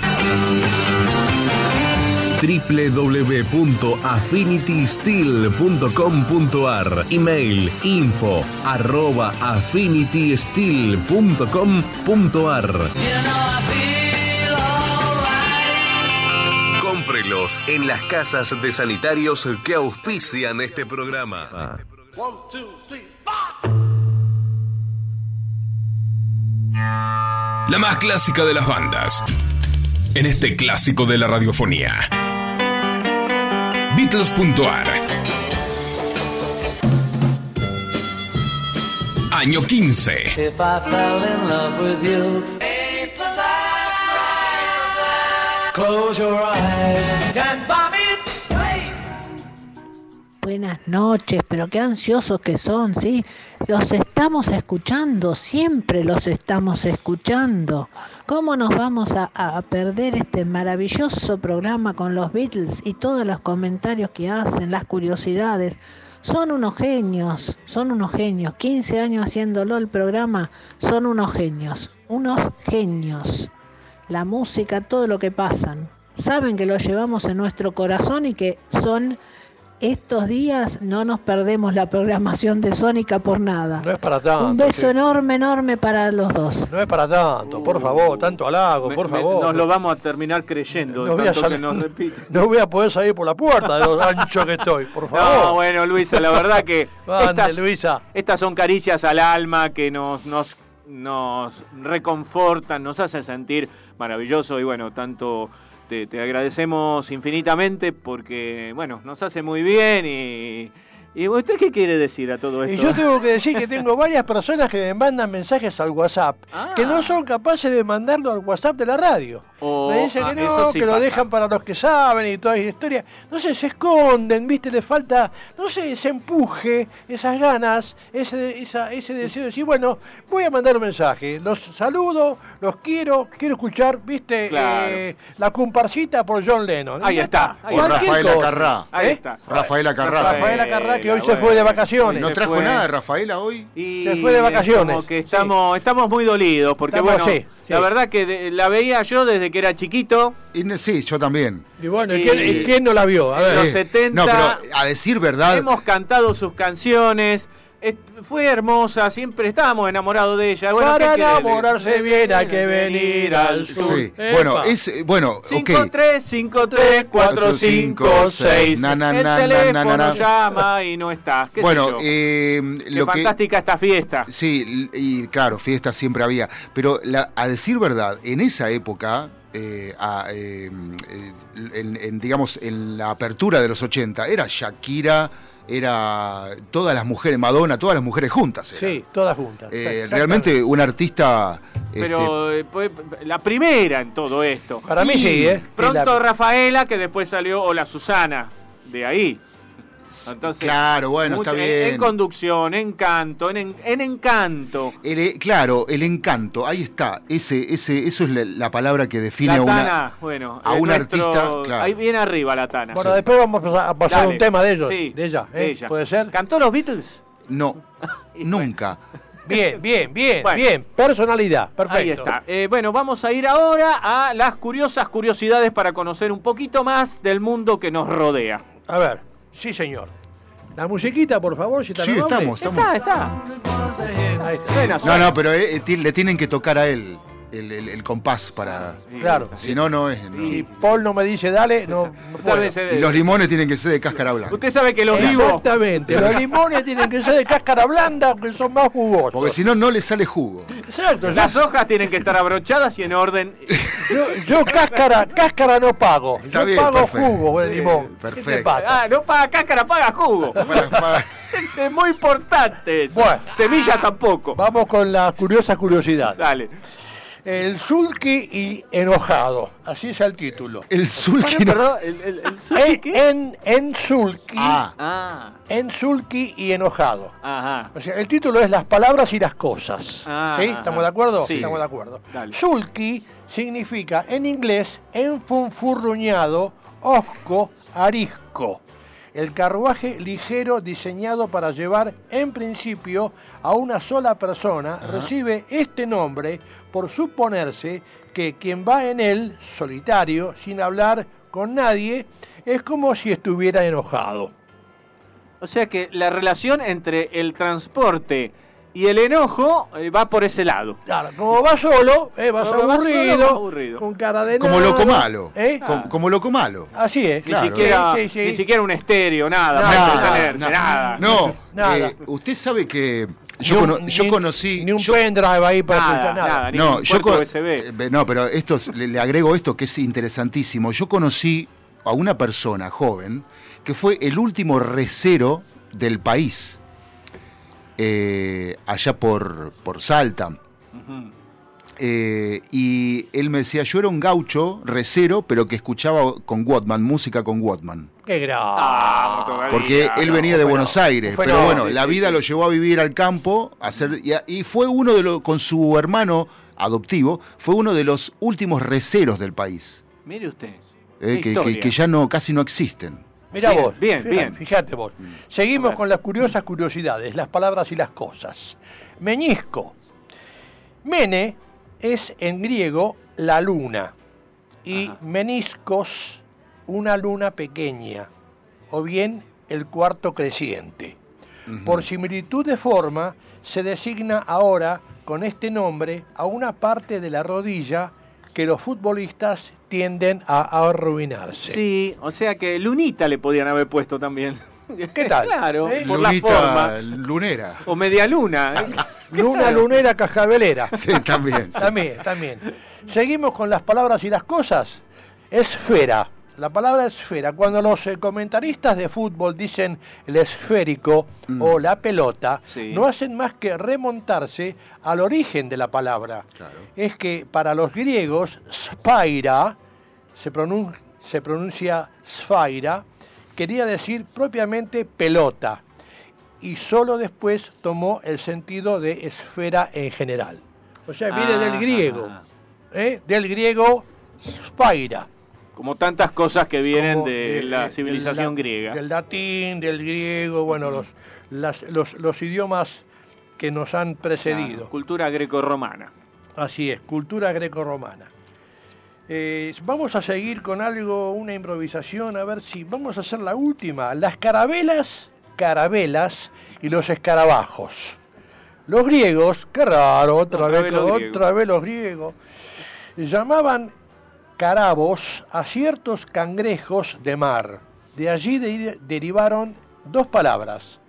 S3: www.affinitysteel.com.ar Email info arroba affinitysteel.com.ar En las casas de sanitarios que auspician este programa.
S5: One, two, three.
S2: La más clásica de las bandas. En este clásico de la radiofonía. Beatles.ar. Año 15.
S15: If I fell in love with you, close your eyes and.
S16: Buenas noches, pero qué ansiosos que son, ¿sí? Los estamos escuchando, siempre los estamos escuchando. ¿Cómo nos vamos a, a perder este maravilloso programa con los Beatles y todos los comentarios que hacen, las curiosidades? Son unos genios, son unos genios. 15 años haciéndolo el programa, son unos genios, unos genios. La música, todo lo que pasan. Saben que lo llevamos en nuestro corazón y que son estos días no nos perdemos la programación de Sónica por nada.
S5: No es para tanto.
S16: Un beso
S5: sí.
S16: enorme, enorme para los dos.
S5: No es para tanto, por favor, tanto halago, por
S6: Me-
S5: favor.
S6: nos lo vamos a terminar creyendo,
S5: No voy a
S6: tanto que
S5: sal-
S6: nos repite. [laughs]
S5: No voy a poder salir por la puerta de lo ancho que estoy, por [laughs] favor.
S6: No, bueno, Luisa, la verdad que
S5: Ande,
S6: estas,
S5: Luisa.
S6: estas son caricias al alma que nos, nos, nos reconfortan, nos hacen sentir maravilloso y bueno, tanto te, te agradecemos infinitamente porque, bueno, nos hace muy bien y, ¿Y usted qué quiere decir a todo esto?
S5: Y yo tengo que decir que tengo [laughs] varias personas que me mandan mensajes al WhatsApp que no son capaces de mandarlo al WhatsApp de la radio. Me dicen
S6: ah,
S5: que no,
S6: sí
S5: que lo dejan para los que saben y toda esa historia. No sé, se esconden, ¿viste? Le falta, no sé, ese empuje, esas ganas, ese, esa- ese deseo de decir, bueno, voy a mandar un mensaje. Los saludo, los quiero, quiero escuchar, ¿viste?
S6: Claro.
S5: Eh, la comparsita por John Lennon.
S6: Ahí está, ahí
S7: O
S5: Cualquier
S7: Rafaela. Carrá.
S6: Ahí
S5: ¿Eh?
S6: está.
S7: Rafaela Carrá.
S5: Rafaela Carrá, que hoy se fue de vacaciones.
S7: ¿No trajo
S6: fue.
S7: nada de Rafaela hoy?
S6: Y
S5: Se fue de
S6: es
S5: vacaciones.
S6: como que estamos, estamos muy dolidos, porque
S5: Estamos,
S6: bueno,
S5: sí, sí.
S6: la verdad que de- la veía yo desde que era chiquito.
S7: Y sí, yo también.
S5: Y bueno, ¿y
S6: Y-
S5: quién, y quién no la vio? A
S6: En
S5: ver.
S6: los
S7: Eh,
S6: 70
S7: No, pero a decir verdad,
S6: hemos cantado sus canciones. Fue hermosa, siempre estábamos enamorados de ella. Bueno,
S5: Para enamorarse bien hay que venir al sur.
S7: sí. Bueno, es bueno, ok.
S6: 5, 3, 5, 3, 4, 5, 6.
S7: Na, na,
S6: El
S7: na, na,
S6: teléfono
S7: na, na.
S6: llama y no está. ¿Qué sé
S7: Bueno,
S6: yo?
S7: eh,
S6: Qué
S7: lo que
S6: fantástica esta fiesta.
S7: Sí, y claro, fiestas siempre había. Pero la- a decir verdad, en esa época, eh, a, eh, eh, en, en, digamos, en la apertura de los 80, era Shakira, era todas las mujeres, Madonna, todas las mujeres juntas. era.
S5: Sí, todas juntas.
S7: Eh, realmente un artista... este,
S6: Pero eh, pues, la primera en todo esto.
S5: Para mí
S7: Y
S5: sí, ¿eh?
S6: Pronto
S5: La-
S6: Rafaela, que después salió, o la Susana, de ahí. Entonces,
S7: claro, bueno,
S6: mucho-
S7: está
S6: en-
S7: bien.
S6: En, conducción, en canto, en, en, en encanto.
S7: el, eh, claro, el encanto, ahí está. Ese, ese, eso es la, la palabra que define
S6: La
S7: a una...
S6: Tana, bueno,
S7: a
S6: es
S7: un
S6: nuestro-
S7: artista, claro.
S6: Ahí viene arriba la Tana.
S5: Bueno, después vamos a pasar,
S6: Dale.
S5: un tema de ellos,
S6: Sí,
S5: de ella,
S6: de
S5: ¿eh?
S6: ella.
S5: ¿Puede ser?
S6: ¿Cantó los Beatles?
S7: No, [laughs] nunca.
S5: Bien, bien, bien,
S6: Bueno.
S5: bien. Personalidad, perfecto.
S6: Ahí está. Eh, bueno, vamos a ir ahora a las curiosas curiosidades para conocer un poquito más del mundo que nos rodea.
S5: A ver, sí señor. La musiquita, por favor, si está
S7: Sí, estamos, estamos.
S6: Está, está.
S5: Ahí está.
S6: Suena,
S7: No,
S6: suena.
S7: no, pero eh, eh, ti- le tienen que tocar a él el, el- el compás para...
S5: Claro.
S7: Si no, no es... no.
S5: Si Paul no me dice dale, no,
S7: Y los limones tienen que ser de cáscara blanca.
S6: Usted sabe que los vivos.
S5: Exactamente. Los limones tienen que ser de cáscara blanda porque son más jugosos.
S7: Porque si no, no le sale jugo.
S5: Exacto.
S6: Las hojas tienen que estar abrochadas y en orden. [laughs]
S5: yo, yo cáscara, cáscara no pago.
S7: Está
S5: yo
S7: bien,
S5: pago
S7: perfecto.
S5: jugo de limón. ¿Qué te
S7: perfecto.
S6: Ah, no paga cáscara, paga jugo. [laughs]
S7: Para- para-
S6: Es muy importante eso.
S5: Bueno.
S6: Semilla tampoco.
S5: Vamos con la curiosa curiosidad.
S6: Dale.
S5: El sulky y enojado. Así es el título.
S7: El sulky no-
S6: Perdón, el, el, el
S5: En, en, en sulky,
S7: Ah,
S6: Ah,
S5: en sulky y enojado.
S6: ajá.
S5: O sea, el título es Las palabras y las cosas.
S6: Ah,
S5: ¿Sí?
S6: ajá.
S5: ¿Estamos de acuerdo?
S6: Sí.
S5: Estamos de acuerdo.
S6: Dale.
S5: Sulky significa en inglés enfunfurruñado, osco, arisco. El carruaje ligero diseñado para llevar en principio a una sola persona recibe este nombre por suponerse que quien va en él, solitario, sin hablar con nadie, es como si estuviera enojado.
S6: O sea que la relación entre el transporte y el enojo eh, va por ese lado.
S5: Claro, como va solo, eh, vas
S6: Como va solo,
S5: aburrido,
S6: va aburrido.
S5: con cara de
S7: como
S5: nada,
S7: loco malo.
S5: ¿eh?
S7: Com- Como loco malo.
S5: Así es.
S6: Ni,
S7: Claro.
S6: siquiera,
S5: Sí, sí, sí.
S6: ni siquiera un estéreo, nada,
S5: Nada,
S6: para
S7: Nada,
S6: entretenerse,
S7: nada.
S6: nada.
S7: No, [laughs]
S5: Nada.
S7: eh, usted sabe que
S5: Ni
S7: yo,
S5: un-
S7: cono- yo
S5: ni-
S7: conocí...
S5: Ni un
S7: yo-
S5: pendrive ahí para
S6: Nada,
S5: escuchar nada.
S6: nada, ni
S7: No,
S6: un
S7: yo
S6: puerto USB.
S7: eh, no, pero esto es- le, le agrego esto que es interesantísimo. Yo conocí a una persona joven que fue el último recero del país, eh, allá por, por Salta. Eh, y él me decía, yo era un gaucho recero, pero que escuchaba con Watman, música con Watman.
S5: Qué grave.
S6: Ah,
S7: Porque él
S6: no.
S7: venía de
S5: bueno,
S7: Buenos Aires, pero bueno,
S6: sí,
S7: la vida
S6: sí.
S7: lo llevó a vivir al campo, a hacer, y, a- y fue uno de los, con su hermano adoptivo, fue uno de los últimos receros del país,
S6: Mire usted.
S7: eh, que- que ya no casi no existen.
S5: Mirá
S6: Bien,
S5: vos.
S6: bien,
S5: fíjate,
S6: bien.
S5: Fíjate vos.
S6: A
S5: Seguimos con las curiosas curiosidades, las palabras y las cosas. Meñisco. Mene es en griego la luna y
S6: Ajá.
S5: meniscos una luna pequeña o bien el cuarto creciente. Por similitud de forma, se designa ahora con este nombre a una parte de la rodilla que los futbolistas tienden a arruinarse.
S6: Sí, o sea que Lunita le podían haber puesto también.
S5: ¿Qué tal? [laughs]
S6: claro,
S5: ¿Eh?
S6: por la
S7: Lunita
S6: forma.
S7: lunera.
S6: O media luna. [laughs] ¿eh?
S5: Luna lunera cascabelera. [laughs]
S7: Sí, también. sí.
S5: También, también. Seguimos con las palabras y las cosas. Esfera. La palabra esfera, cuando los eh, comentaristas de fútbol dicen el esférico o la pelota,
S6: Sí.
S5: no hacen más que remontarse al origen de la palabra. Es que para los griegos, spaira, se, pronun- se pronuncia sfaira, quería decir propiamente pelota y solo después tomó el sentido de esfera en general. O sea, viene del
S6: Ah,
S5: griego, ¿eh? del griego spaira.
S6: Como tantas cosas que vienen de la civilización griega.
S5: Del latín, del griego, bueno, los, las- los, los idiomas que nos han precedido.
S6: Cultura greco-romana.
S5: Así es, cultura greco-romana. Eh, vamos a seguir con algo, una improvisación, a ver si vamos a hacer la última. Las carabelas, carabelas y los escarabajos. Los griegos, qué raro, otra,
S6: Otra
S5: vez,
S6: vez los
S5: otra
S6: griegos.
S5: vez los griegos, llamaban carabos a ciertos cangrejos de mar. De allí de- derivaron dos palabras,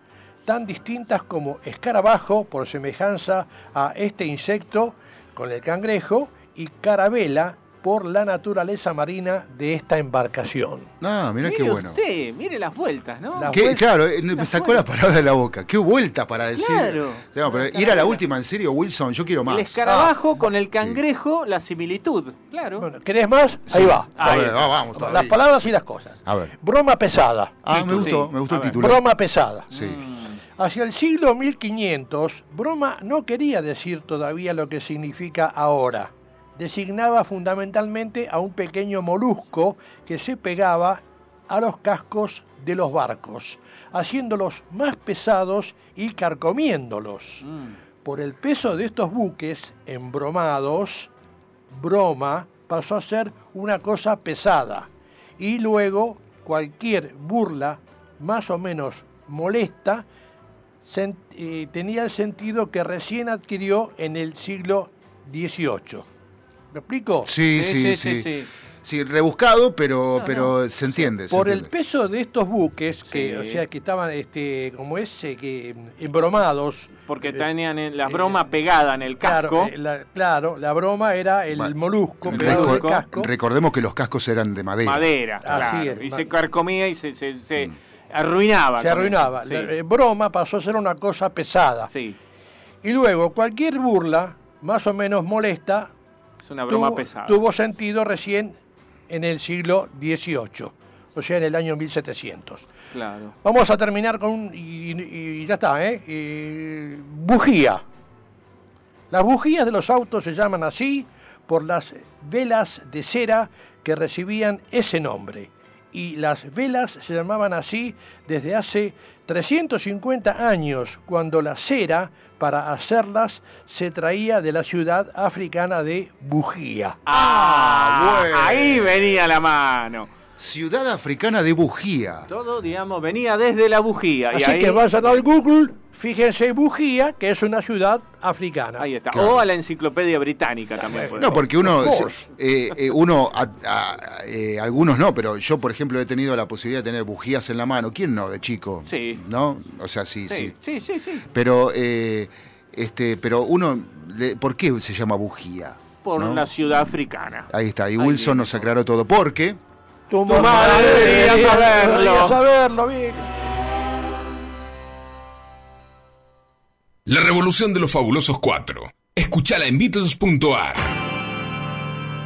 S5: tan distintas como escarabajo, por semejanza a este insecto con el cangrejo, y carabela, por la naturaleza marina de esta embarcación.
S7: Ah, mirá qué bueno.
S6: usted, mire las vueltas, ¿no?
S7: Qué- claro, eh, me sacó la palabra de la boca. Qué vuelta para decir.
S6: Claro.
S7: No, pero ir a la última, en serio, Wilson, yo quiero más.
S6: El
S5: Ah.
S6: escarabajo con el cangrejo, la similitud. Claro.
S5: ¿Querés más? Ahí va.
S7: A
S5: Ahí
S7: ver, vamos todavía.
S5: Las palabras y las cosas.
S7: A ver.
S5: Broma pesada.
S7: Ah, me gustó, me gustó el título.
S5: Broma pesada.
S7: Sí.
S5: Hacia el siglo 1500, broma no quería decir todavía lo que significa ahora. Designaba fundamentalmente a un pequeño molusco que se pegaba a los cascos de los barcos, haciéndolos más pesados y carcomiéndolos.
S6: Mm.
S5: Por el peso de estos buques embromados, broma pasó a ser una cosa pesada. Y luego cualquier burla más o menos molesta eh, tenía el sentido que recién adquirió en el siglo XVIII. ¿Me explico?
S7: Sí, sí, sí. Sí, rebuscado, pero, pero se entiende. se
S5: Por el peso de estos buques, que,
S6: Sí.
S5: o sea, que estaban este, como ese, que embromados,
S6: Porque tenían en- la broma pegada en el casco.
S5: Claro, eh, la, claro, la broma era el
S7: Bueno,
S5: molusco
S6: el
S5: pegado
S6: molusco.
S5: del casco.
S7: Recordemos que los cascos eran de madera.
S6: madera,
S5: Así
S6: claro.
S5: es,
S6: y se carcomía y se, se- se arruinaba.
S5: Se arruinaba.
S6: sí.
S5: La eh, broma pasó a ser una cosa pesada.
S6: Sí,
S5: Y luego, cualquier burla, más o menos molesta,
S6: es una broma
S5: tuvo,
S6: pesada.
S5: tuvo sentido recién en el siglo XVIII, o sea, en el año 1700.
S6: Claro.
S5: Vamos a terminar con un. Y ya está, ¿eh? Y- bujía. Las bujías de los autos se llaman así por las velas de cera que recibían ese nombre. Y las velas se llamaban así desde hace 350 años, cuando la cera para hacerlas se traía de la ciudad africana de Bujía.
S6: Ah,
S7: bueno.
S6: ahí venía la mano.
S7: Ciudad africana de bujía.
S6: Todo, digamos, venía desde la bujía. y
S5: Así
S6: ahí,
S5: que vayan al Google, fíjense Bujía, que es una ciudad africana.
S6: ahí está.
S7: Claro.
S6: O a la enciclopedia británica también.
S7: No, porque uno, eh, eh, uno, a- a- eh, algunos no, pero yo, por ejemplo, he tenido la posibilidad de tener bujías en la mano. ¿Quién no, de chico?
S6: Sí.
S7: ¿No? O sea, sí, sí.
S6: Sí, sí, sí. sí.
S7: Pero, eh, este, pero uno, ¿por qué se llama bujía?
S6: Por
S7: ¿No?
S6: la ciudad africana.
S7: Ahí está, y Wilson nos
S6: todo.
S7: aclaró todo. Porque,
S5: Tu
S6: madre debería saberlo.
S5: debería saberlo, viejo.
S2: La revolución de los fabulosos cuatro. Escuchala en Beatles.ar.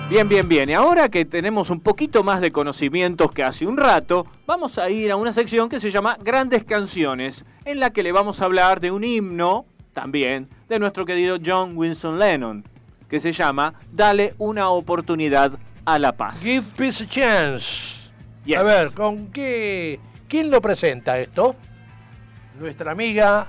S6: Bien, bien, bien. Y ahora que tenemos un poquito más de conocimientos que hace un rato, vamos a ir a una sección que se llama Grandes Canciones, en la que le vamos a hablar de un himno, también, de nuestro querido John Winston Lennon, que se llama Dale una oportunidad a la paz.
S5: Give peace a chance.
S6: Yes.
S5: A ver, ¿con qué? ¿Quién lo presenta esto? Nuestra amiga.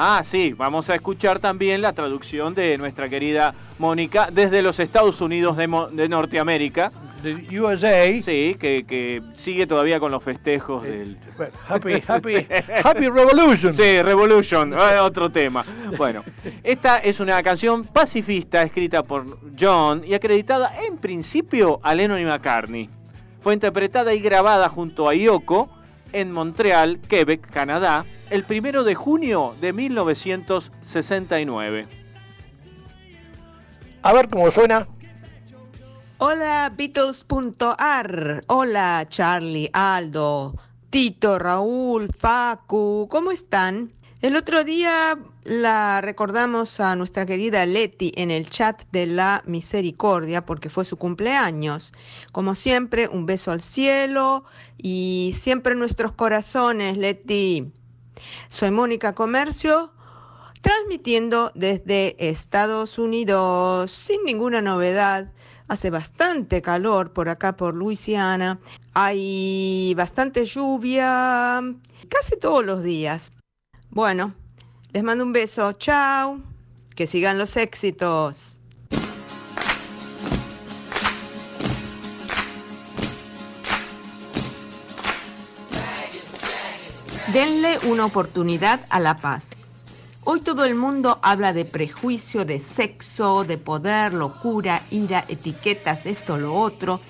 S6: Ah, sí, vamos a escuchar también la traducción de nuestra querida Mónica desde los Estados Unidos de, Mo- de Norteamérica.
S5: de USA.
S6: Sí, que, que sigue todavía con los festejos del...
S5: Bueno, happy, happy, [laughs] happy Revolution.
S6: Sí, Revolution, eh, otro tema. Bueno, esta es una canción pacifista escrita por John y acreditada en principio a Lennon y McCartney. Fue interpretada y grabada junto a Yoko en Montreal, Quebec, Canadá, el primero de junio de 1969.
S5: A ver cómo suena.
S17: Hola Beatles.ar. Hola Charlie, Aldo, Tito, Raúl, Facu. ¿Cómo están? El otro día la recordamos a nuestra querida Leti en el chat de la misericordia porque fue su cumpleaños. Como siempre, un beso al cielo y siempre en nuestros corazones, Leti. Soy Mónica Comercio, transmitiendo desde Estados Unidos sin ninguna novedad. Hace bastante calor por acá, por Luisiana. Hay bastante lluvia casi todos los días. Bueno, les mando un beso. Chao. Que sigan los éxitos. Denle una oportunidad a la paz. Hoy todo el mundo habla de prejuicio, de sexo, de poder, locura, ira, etiquetas, esto, lo otro.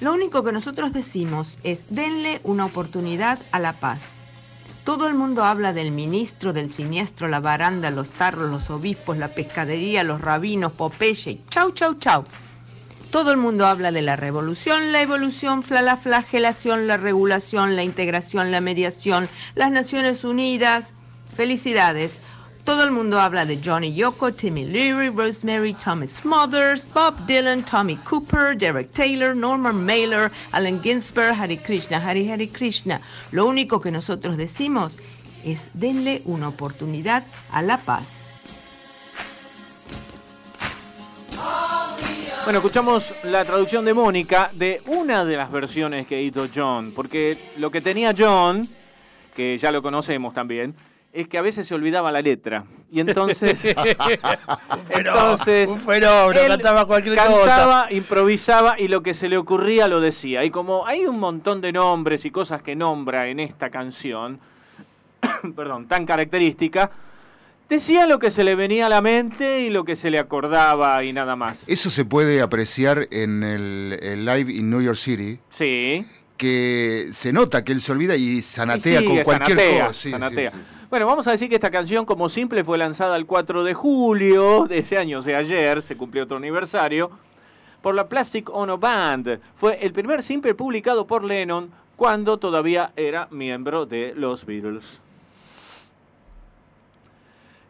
S17: Lo único que nosotros decimos es denle una oportunidad a la paz. Todo el mundo habla del ministro, del siniestro, la baranda, los tarros, los obispos, la pescadería, los rabinos, Popeye. Chau, chau, chau. Todo el mundo habla de la revolución, la evolución, la flagelación, la regulación, la integración, la mediación, las Naciones Unidas. Felicidades. Todo el mundo habla de Johnny Yoko, Timmy Leary, Rosemary Thomas Smothers, Bob Dylan, Tommy Cooper, Derek Taylor, Norman Mailer, Allen Ginsberg, Hare Krishna, Hare Hare Krishna. Lo único que nosotros decimos es denle una oportunidad a la paz.
S6: Bueno, escuchamos la traducción de Mónica de una de las versiones que hizo John, porque lo que tenía John, que ya lo conocemos también, es que a veces se olvidaba la letra. Y entonces. [laughs] entonces
S5: un fenómeno,
S6: él
S5: cantaba cualquier
S6: cantaba,
S5: cosa.
S6: improvisaba y lo que se le ocurría lo decía. Y como hay un montón de nombres y cosas que nombra en esta canción, [coughs] perdón, tan característica, decía lo que se le venía a la mente y lo que se le acordaba y nada más.
S7: Eso se puede apreciar en el, el live in New York City.
S6: Sí.
S7: Que se nota que él se olvida y zanatea
S6: Y
S7: con
S6: sigue,
S7: cualquier
S6: zanatea,
S7: cosa. Sí, sí,
S6: zanatea.
S7: sí, sí.
S6: Bueno, vamos a decir que esta canción, como simple, fue lanzada el 4 de julio de ese año, o sea, ayer, se cumplió otro aniversario, por la Plastic Ono Band. Fue el primer simple publicado por Lennon cuando todavía era miembro de los Beatles.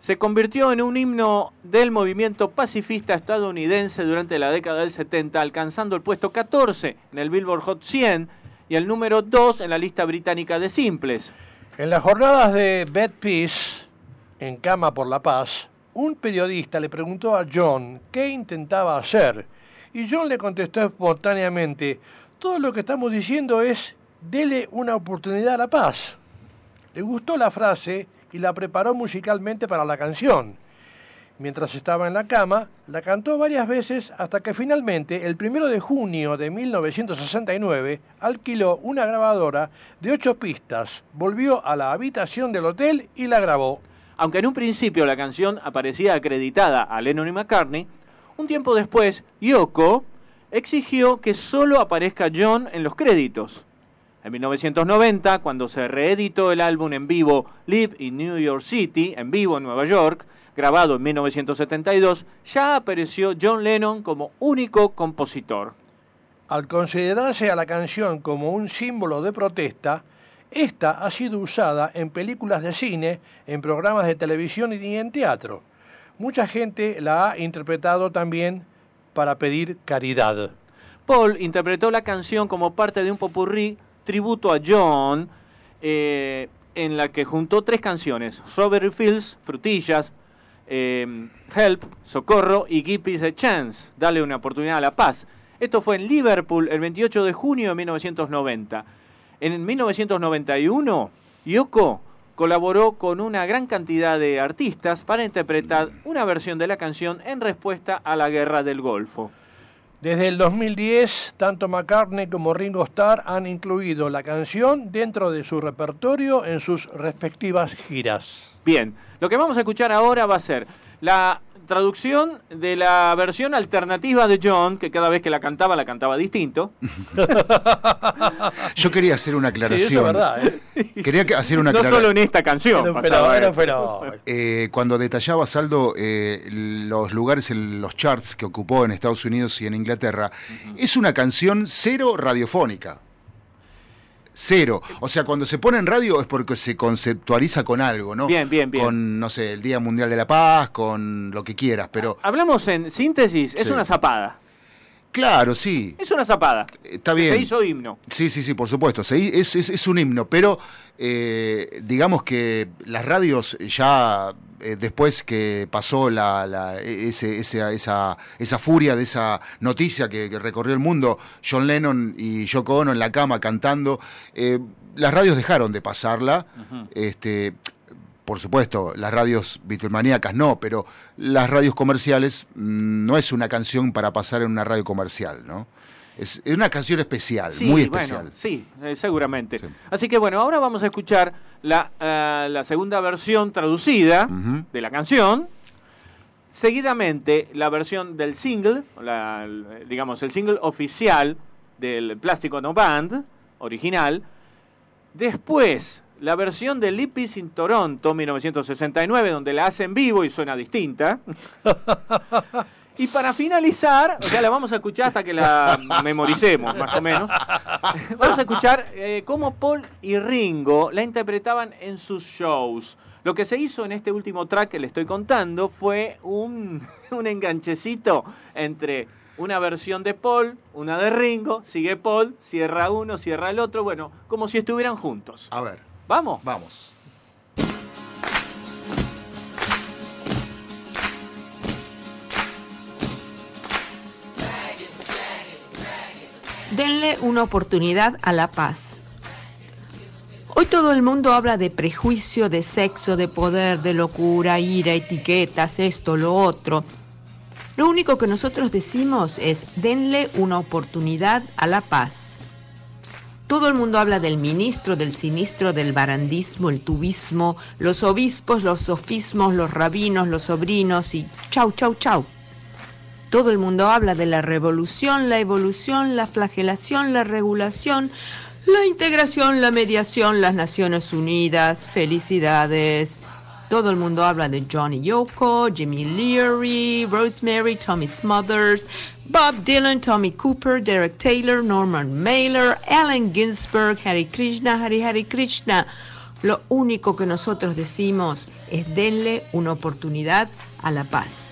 S6: Se convirtió en un himno del movimiento pacifista estadounidense durante la década del 70, alcanzando el puesto 14 en el Billboard Hot 100 y el número 2 en la lista británica de simples.
S5: En las jornadas de Bed Peace, en Cama por la Paz, un periodista le preguntó a John qué intentaba hacer. Y John le contestó espontáneamente, todo lo que estamos diciendo es, dele una oportunidad a la paz. Le gustó la frase y la preparó musicalmente para la canción. Mientras estaba en la cama, la cantó varias veces hasta que finalmente, el primero de junio de 1969, alquiló una grabadora de ocho pistas, volvió a la habitación del hotel y la grabó.
S6: Aunque en un principio la canción aparecía acreditada a Lennon y McCartney, un tiempo después Yoko exigió que solo aparezca John en los créditos. En 1990, cuando se reeditó el álbum en vivo Live in New York City, en vivo en Nueva York, grabado en 1972, ya apareció John Lennon como único compositor.
S5: Al considerarse a la canción como un símbolo de protesta, esta ha sido usada en películas de cine, en programas de televisión y en teatro. Mucha gente la ha interpretado también para pedir caridad.
S6: Paul interpretó la canción como parte de un popurrí tributo a John, eh, en la que juntó tres canciones: Strawberry Fields, Frutillas, eh, Help, Socorro y Give Peace a Chance, Dale una oportunidad a la paz. Esto fue en Liverpool el 28 de junio de 1990. En 1991, Yoko colaboró con una gran cantidad de artistas para interpretar una versión de la canción en respuesta a la guerra del Golfo.
S5: Desde el 2010, tanto McCartney como Ringo Starr han incluido la canción dentro de su repertorio en sus respectivas giras.
S6: Bien, lo que vamos a escuchar ahora va a ser la traducción de la versión alternativa de John, que cada vez que la cantaba, la cantaba distinto. [laughs]
S7: Yo quería hacer una
S5: Sí, eso
S7: aclaración.
S5: es verdad, ¿eh?
S7: Quería que- hacer una
S6: No
S7: aclaración.
S6: solo en esta canción.
S5: Era un
S6: pasaba
S5: fenómeno,
S6: esto.
S5: era un fenómeno.
S7: Eh, cuando detallaba Saldo eh, los lugares en los charts que ocupó en Estados Unidos y en Inglaterra, es una canción cero radiofónica. Cero. O sea, cuando se pone en radio es porque se conceptualiza con algo, ¿no?
S6: Bien, bien, bien.
S7: Con, no sé, el Día Mundial de la Paz, con lo que quieras, pero...
S6: Hablamos en síntesis, es
S7: Sí.
S6: una zapada.
S7: Claro, sí.
S6: Es una zapada.
S7: Está bien.
S6: Se hizo himno.
S7: Sí, sí, sí, por supuesto. Se- es, es- es un himno, pero eh, digamos que las radios ya eh, después que pasó la, la- ese- ese- esa, esa furia de esa noticia que, que recorrió el mundo, John Lennon y Yoko Ono en la cama cantando, eh, las radios dejaron de pasarla. este, por supuesto, las radios Beatlemaníacas no, pero las radios comerciales mm, no es una canción para pasar en una radio comercial, ¿no? Es, una canción especial,
S6: Sí,
S7: muy
S6: bueno,
S7: especial.
S6: sí, eh, seguramente. Así que bueno, ahora vamos a escuchar la, eh, la segunda versión traducida de la canción. Seguidamente, la versión del single, la- digamos, el single oficial del Plástico No Band, original. Después, la versión de Lipis in Toronto, 1969, donde la hace en vivo y suena distinta. [laughs] Y para finalizar, o sea, la vamos a escuchar hasta que la memoricemos, más o menos. [laughs] Vamos a escuchar eh, cómo Paul y Ringo la interpretaban en sus shows. Lo que se hizo en este último track que le estoy contando fue un, [laughs] un enganchecito entre una versión de Paul, una de Ringo, sigue Paul, cierra uno, cierra el otro, bueno, como si estuvieran juntos.
S7: A ver.
S6: ¿Vamos?
S7: Vamos.
S17: Denle una oportunidad a la paz. Hoy todo el mundo habla de prejuicio, de sexo, de poder, de locura, ira, etiquetas, esto, lo otro. Lo único que nosotros decimos es denle una oportunidad a la paz. Todo el mundo habla del ministro, del sinistro, del barandismo, el tubismo, los obispos, los sofismos, los rabinos, los sobrinos y chau, chau, chau. Todo el mundo habla de la revolución, la evolución, la flagelación, la regulación, la integración, la mediación, las Naciones Unidas, felicidades. Todo el mundo habla de Johnny Yoko, Jimmy Leary, Rosemary, Tommy Smothers, Bob Dylan, Tommy Cooper, Derek Taylor, Norman Mailer, Allen Ginsberg, Hare Krishna, Hare Hare Krishna. Lo único que nosotros decimos es denle una oportunidad a la paz.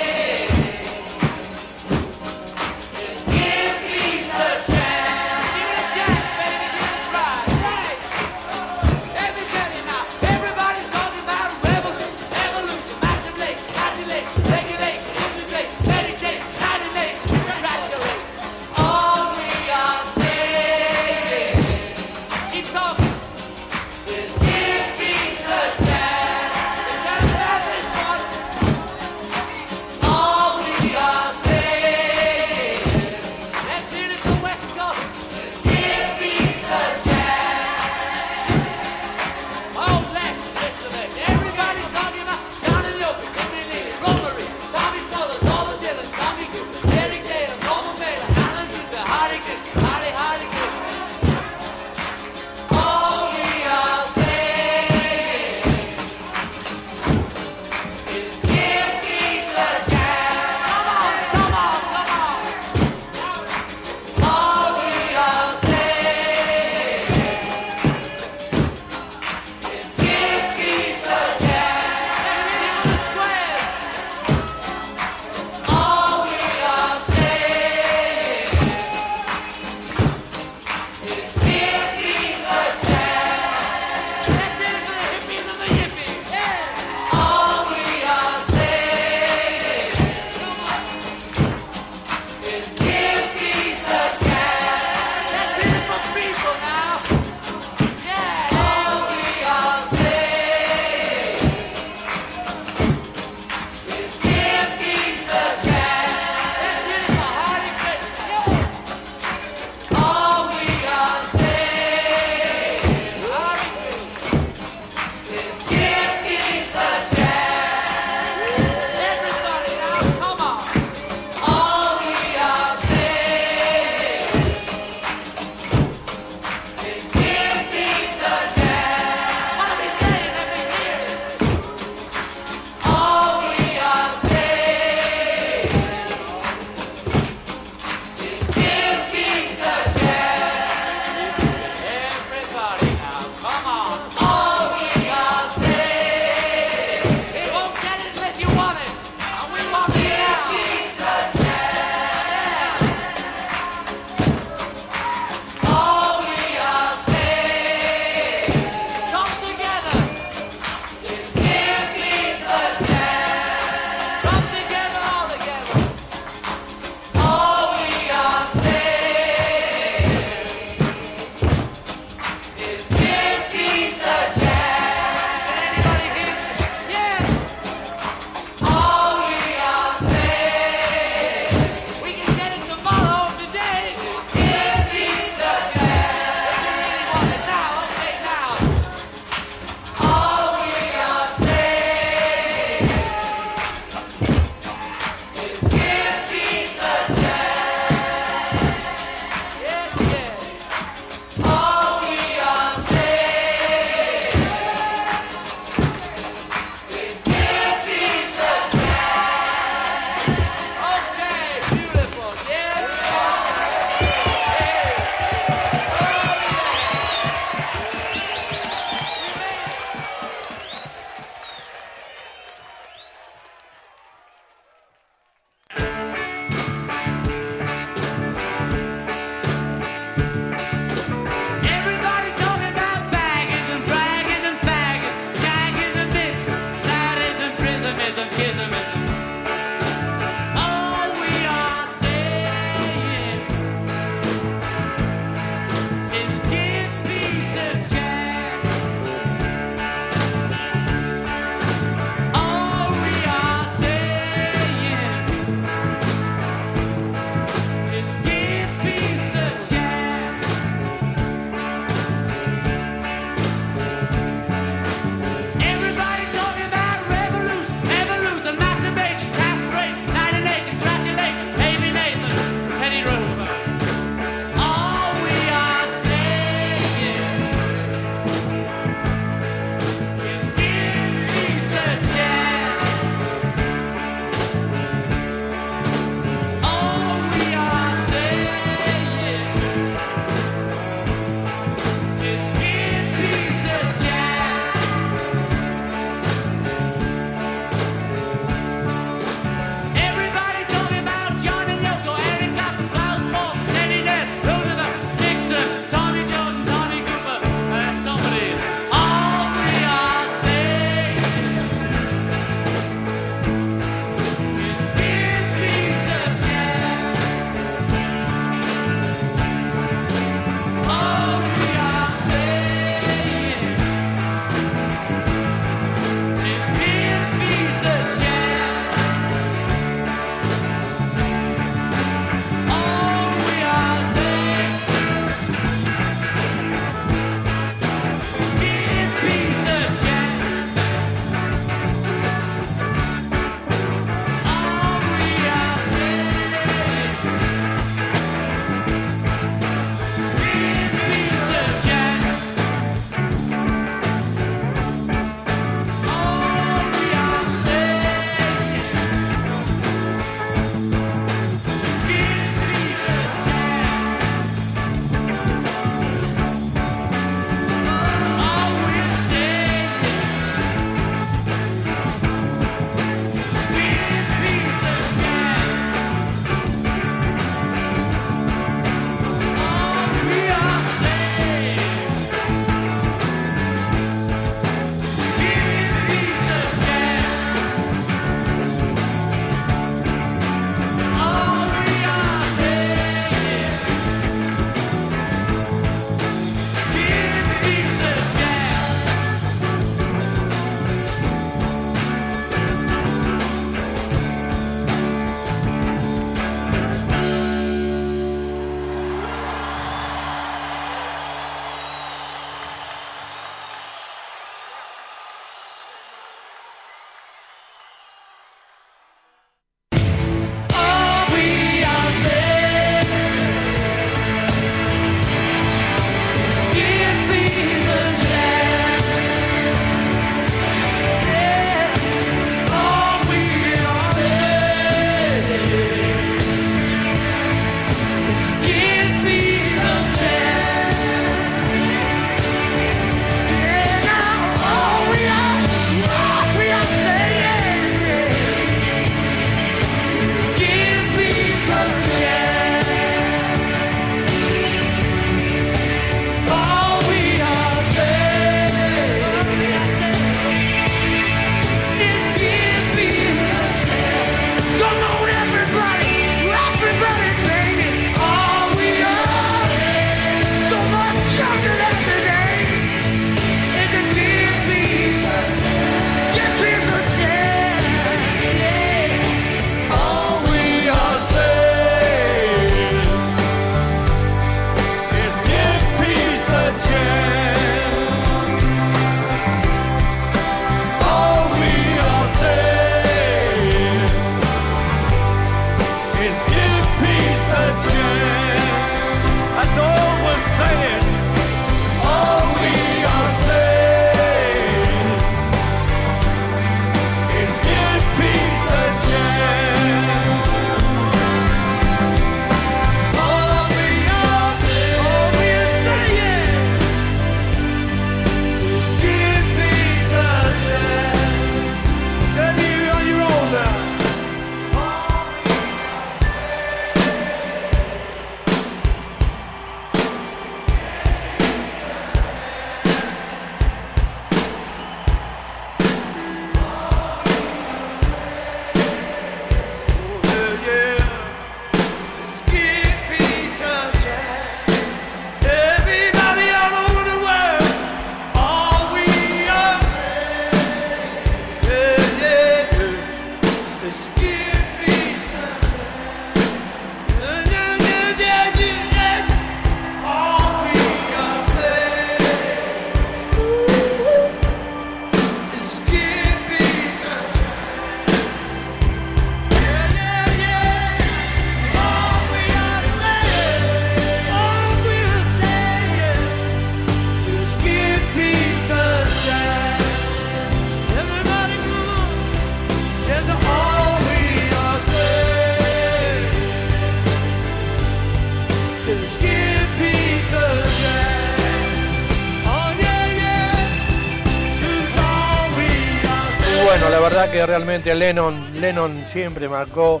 S5: Verdad que realmente Lennon, Lennon siempre marcó,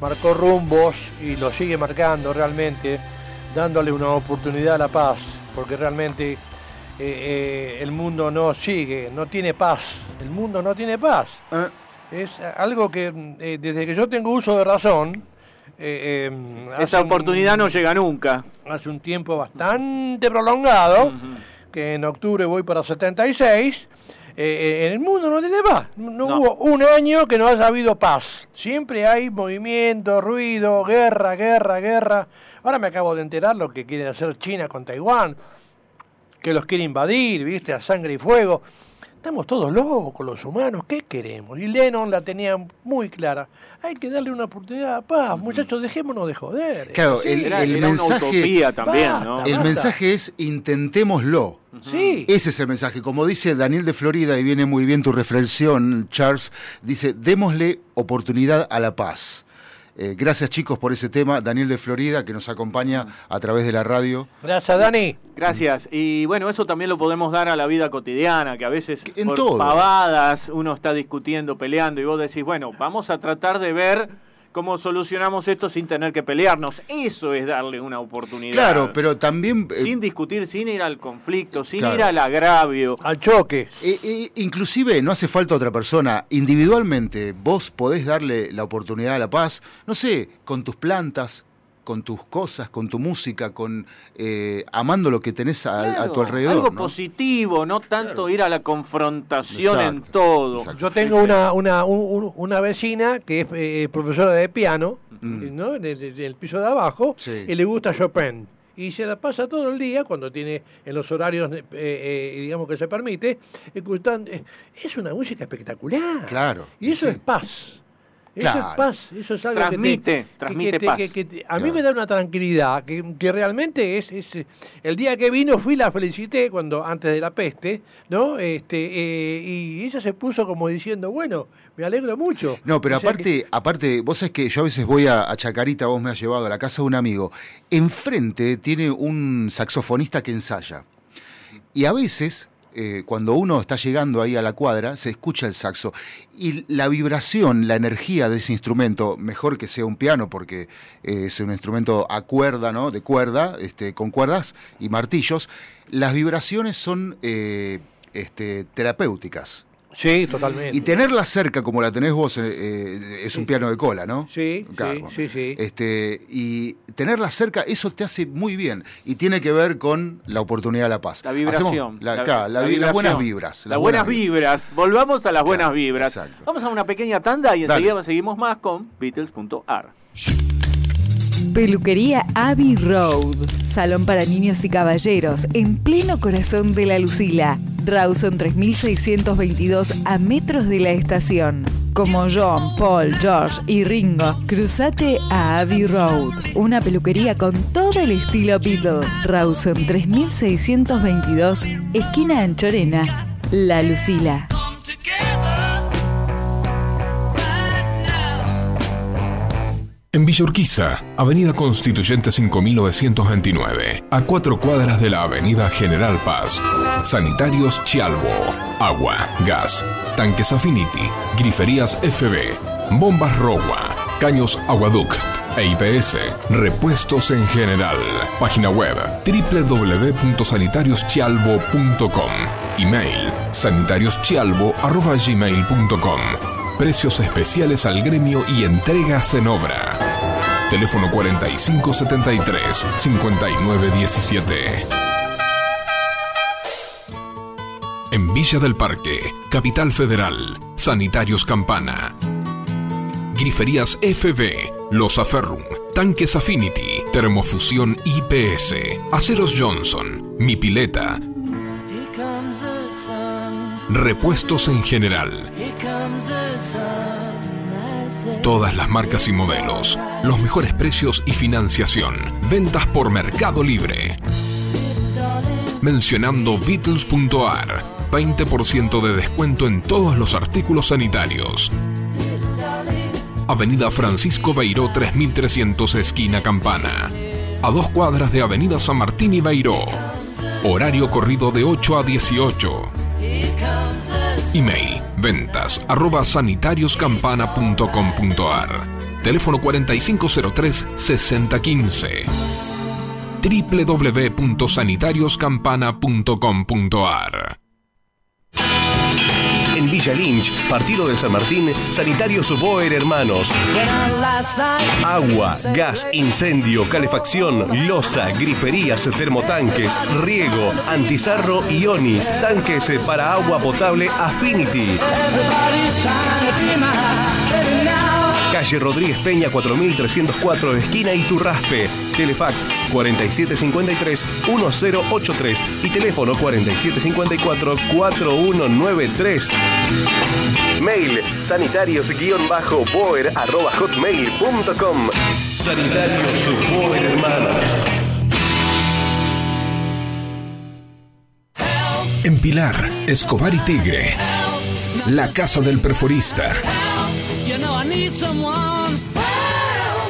S5: marcó rumbos y lo sigue marcando realmente, dándole una oportunidad a la paz, porque realmente eh, eh, el mundo no sigue, no tiene paz, el mundo no tiene paz. Es algo que eh, desde que yo tengo uso de razón, eh, eh,
S6: Esa
S5: un-
S6: oportunidad no llega nunca.
S5: hace un tiempo bastante prolongado, que en octubre voy para 76, eh, eh, en el mundo no tiene paz. No,
S6: No.
S5: hubo un año que no haya habido paz. Siempre hay movimiento, ruido, guerra, guerra, guerra. Ahora me acabo de enterar lo que quiere hacer China con Taiwán, que los quiere invadir, viste, a sangre y fuego. Estamos todos locos los humanos, ¿qué queremos? Y Lennon la tenía muy clara. Hay que darle una oportunidad a paz, muchachos, dejémonos de joder.
S7: Claro,
S5: Sí.
S7: el, el mensaje,
S5: Basta,
S7: el
S5: basta.
S7: mensaje es intentémoslo.
S5: Sí.
S7: Ese es el mensaje. Como dice Daniel de Florida, y viene muy bien tu reflexión, Charles, dice, démosle oportunidad a la paz. Eh, gracias chicos por ese tema. Daniel de Florida, que nos acompaña a través de la radio.
S5: Gracias, Dani.
S6: Gracias. Y bueno, eso también lo podemos dar a la vida cotidiana, que a veces
S7: En
S6: por
S7: todo.
S6: pavadas uno está discutiendo, peleando, y vos decís, bueno, vamos a tratar de ver cómo solucionamos esto sin tener que pelearnos. Eso es darle una oportunidad.
S7: Claro, pero también... eh,
S6: Sin discutir, sin ir al conflicto, sin
S7: Claro.
S6: ir al agravio.
S5: Al choque.
S7: Eh, eh, inclusive no hace falta otra persona. Individualmente vos podés darle la oportunidad a la paz, no sé, con tus plantas, con tus cosas, con tu música, con eh, amando lo que tenés a, a tu alrededor.
S6: Algo
S7: ¿no?
S6: positivo, no tanto ir a la confrontación en
S7: Exacto,
S6: todo.
S5: Yo tengo una, una, un- un- una vecina que es eh, profesora de piano,
S7: Mm.
S5: ¿no? En el, en el piso de abajo,
S7: Sí.
S5: y le gusta Chopin. Y se la pasa todo el día, cuando tiene en los horarios, eh, eh, digamos que se permite, escuchando. eh, Es una música espectacular.
S7: Claro.
S5: Y eso es paz. Eso es paz, eso es algo
S6: Transmite,
S5: que te,
S6: transmite
S5: que
S6: paz.
S5: que- que te- a
S7: Claro.
S5: mí me da una tranquilidad, que, que realmente es, es, el día que vino fui la felicité cuando antes de la peste, ¿no? Este eh, y ella se puso como diciendo, bueno, me alegro mucho.
S7: No, pero
S5: O sea
S7: aparte, aparte, vos sabés que yo a veces voy a, a Chacarita, vos me has llevado a la casa de un amigo. Enfrente tiene un saxofonista que ensaya. Y a veces, eh, cuando uno está llegando ahí a la cuadra, se escucha el saxo. Y la vibración, la energía de ese instrumento, mejor que sea un piano, porque eh, es un instrumento a cuerda, ¿no? De cuerda, este, con cuerdas y martillos, las vibraciones son eh, este, terapéuticas.
S5: Sí, totalmente.
S7: Y tenerla cerca como la tenés vos eh, eh, es un piano de cola, ¿no?
S5: Sí,
S7: Claro,
S5: sí,
S7: bueno.
S5: sí, sí.
S7: Este, y tenerla cerca, eso te hace muy bien. Y tiene que ver con la oportunidad de la paz.
S6: La vibración.
S7: Hacemos la- claro, la vi- las buenas vibras.
S6: Las buenas vibras. Volvamos a las buenas vibras.
S7: exacto.
S6: Vamos a una pequeña tanda y
S7: Dale.
S6: enseguida seguimos más con Beatles.ar.
S4: Peluquería Abbey Road. Salón para niños y caballeros en pleno corazón de la Lucila. Rawson 3622 a metros de la estación. Como John, Paul, George y Ringo, cruzate a Abbey Road. Una peluquería con todo el estilo Beatle. Rawson 3622, esquina Anchorena, La Lucila.
S2: En Villa Urquiza, Avenida Constituyente 5929, a cuatro cuadras de la Avenida General Paz. Sanitarios Chialvo, agua, gas, tanques Affinity, griferías FB, bombas Rowa, caños Aguaduc e IPS, repuestos en general. Página web www.sanitarioschialvo.com. Email sanitarioschialvo.gmail.com. Precios especiales al gremio y entregas en obra. Teléfono 4573-5917. En Villa del Parque, Capital Federal, Sanitarios Campana. Griferías FB, Los Aferrum, Tanques Affinity, Termofusión IPS, Aceros Johnson, Mi Pileta, repuestos en general. Todas las marcas y modelos, los mejores precios y financiación. Ventas por Mercado Libre. Mencionando Beatles.ar, 20% de descuento en todos los artículos sanitarios. Avenida Francisco Beiró 3300 esquina Campana. A dos cuadras de Avenida San Martín y Beiró. Horario corrido de 8 a 18. Email Ventas arroba sanitarioscampana.com.ar. Teléfono 4503-6015 www.sanitarioscampana.com.ar
S18: Villa Lynch, partido de San Martín, Sanitarios Boer Hermanos. Agua, gas, incendio, calefacción, losa, griferías, termotanques, riego, antizarro y onis, tanques para agua potable Affinity. Calle Rodríguez Peña 4304, esquina Iturraspe. Telefax 4753-1083 y teléfono 4754-4193. Mail sanitarios-boer arroba hotmail.com. Sanitarios Boer Hermanos.
S2: En Pilar, Escobar y Tigre. La Casa del Perforista.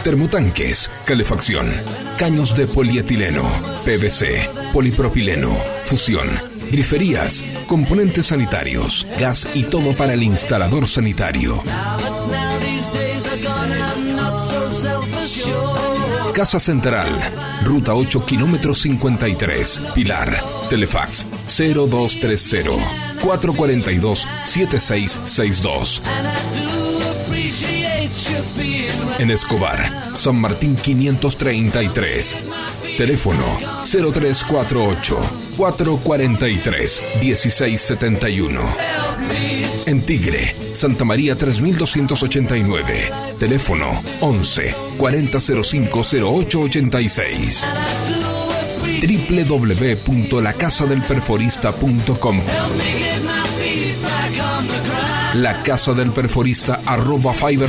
S2: Termotanques, calefacción, caños de polietileno, PVC, polipropileno, fusión, griferías, componentes sanitarios, gas y todo para el instalador sanitario. Casa Central, Ruta 8, kilómetro 53, Pilar, Telefax 0230 442 7662. En Escobar, San Martín 533. Teléfono 0348 443 1671. En Tigre, Santa María 3289. Teléfono 11 4005 0886. www.lacasadelperforista.com La Casa del Perforista arroba
S8: me.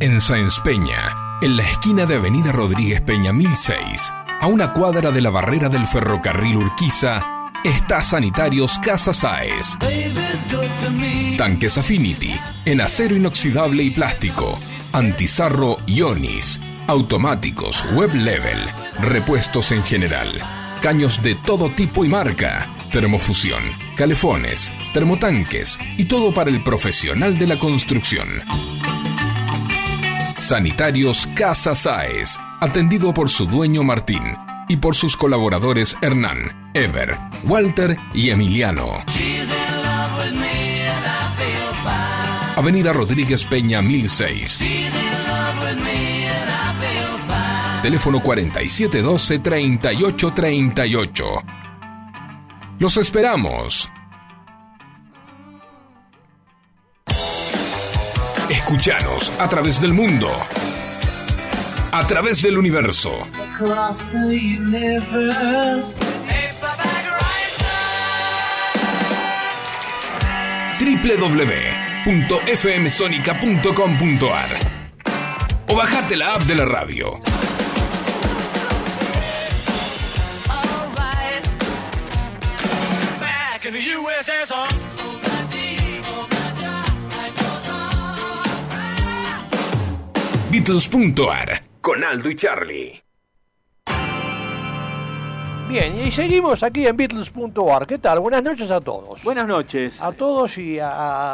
S2: En Sáenz Peña, en la esquina de Avenida Rodríguez Peña 1006, a una cuadra de la barrera del ferrocarril Urquiza, está Sanitarios Casa
S8: me.
S2: Tanques Affinity, en acero inoxidable y plástico, antizarro Ionis, automáticos, web level, repuestos en general, caños de todo tipo y marca, termofusión, calefones, termotanques y todo para el profesional de la construcción. Sanitarios Casa Sáez, atendido por su dueño Martín y por sus colaboradores Hernán, Ever, Walter y Emiliano. Avenida Rodríguez Peña 1006.
S8: She's in love with me and I feel fine.
S2: Teléfono 4712-3838. Los esperamos. Escuchanos a través del mundo. A través del universo.
S8: Universe.
S2: www.fmsonica.com.ar O bajate la app de la radio. Beatles.ar con Aldo y Charlie.
S5: Bien, y seguimos aquí en Beatles.ar. ¿Qué tal? Buenas noches a todos.
S6: Buenas noches.
S5: A todos y a...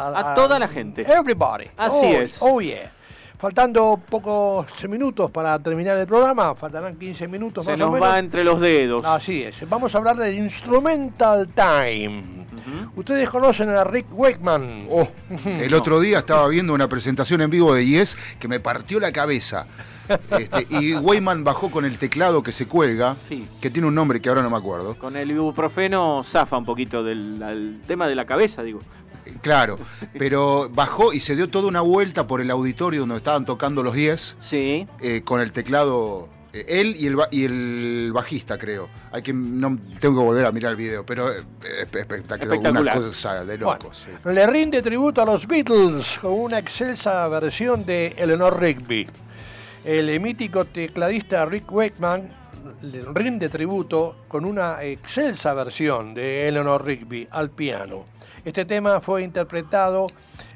S5: A,
S6: A toda la gente.
S5: Everybody.
S6: Así
S5: Oh,
S6: es.
S5: Oh, yeah. Faltando pocos minutos para terminar el programa, faltarán 15 minutos
S6: Se
S5: más
S6: nos
S5: o menos.
S6: va entre los dedos.
S5: Así es. Vamos a hablar del Instrumental Time. Ustedes conocen a Rick Wakeman.
S7: Oh, [laughs] el otro día estaba viendo una presentación en vivo de Yes que me partió la cabeza. Este, y Wayman bajó con el teclado que se cuelga, que tiene un nombre que ahora no me acuerdo.
S6: Con el ibuprofeno zafa un poquito del tema de la cabeza, digo.
S7: Claro, pero bajó y se dio toda una vuelta por el auditorio donde estaban tocando los 10.
S6: Sí.
S7: con el teclado. eh, él y el, ba- y el bajista, creo. Hay que no tengo que volver a mirar el video, pero eh, espe- espectacular. Una cosa de locos. sí.
S5: Le rinde tributo a los Beatles con una excelsa versión de Eleanor Rigby. El mítico tecladista Rick Wakeman rinde tributo con una excelsa versión de Eleanor Rigby al piano. Este tema fue interpretado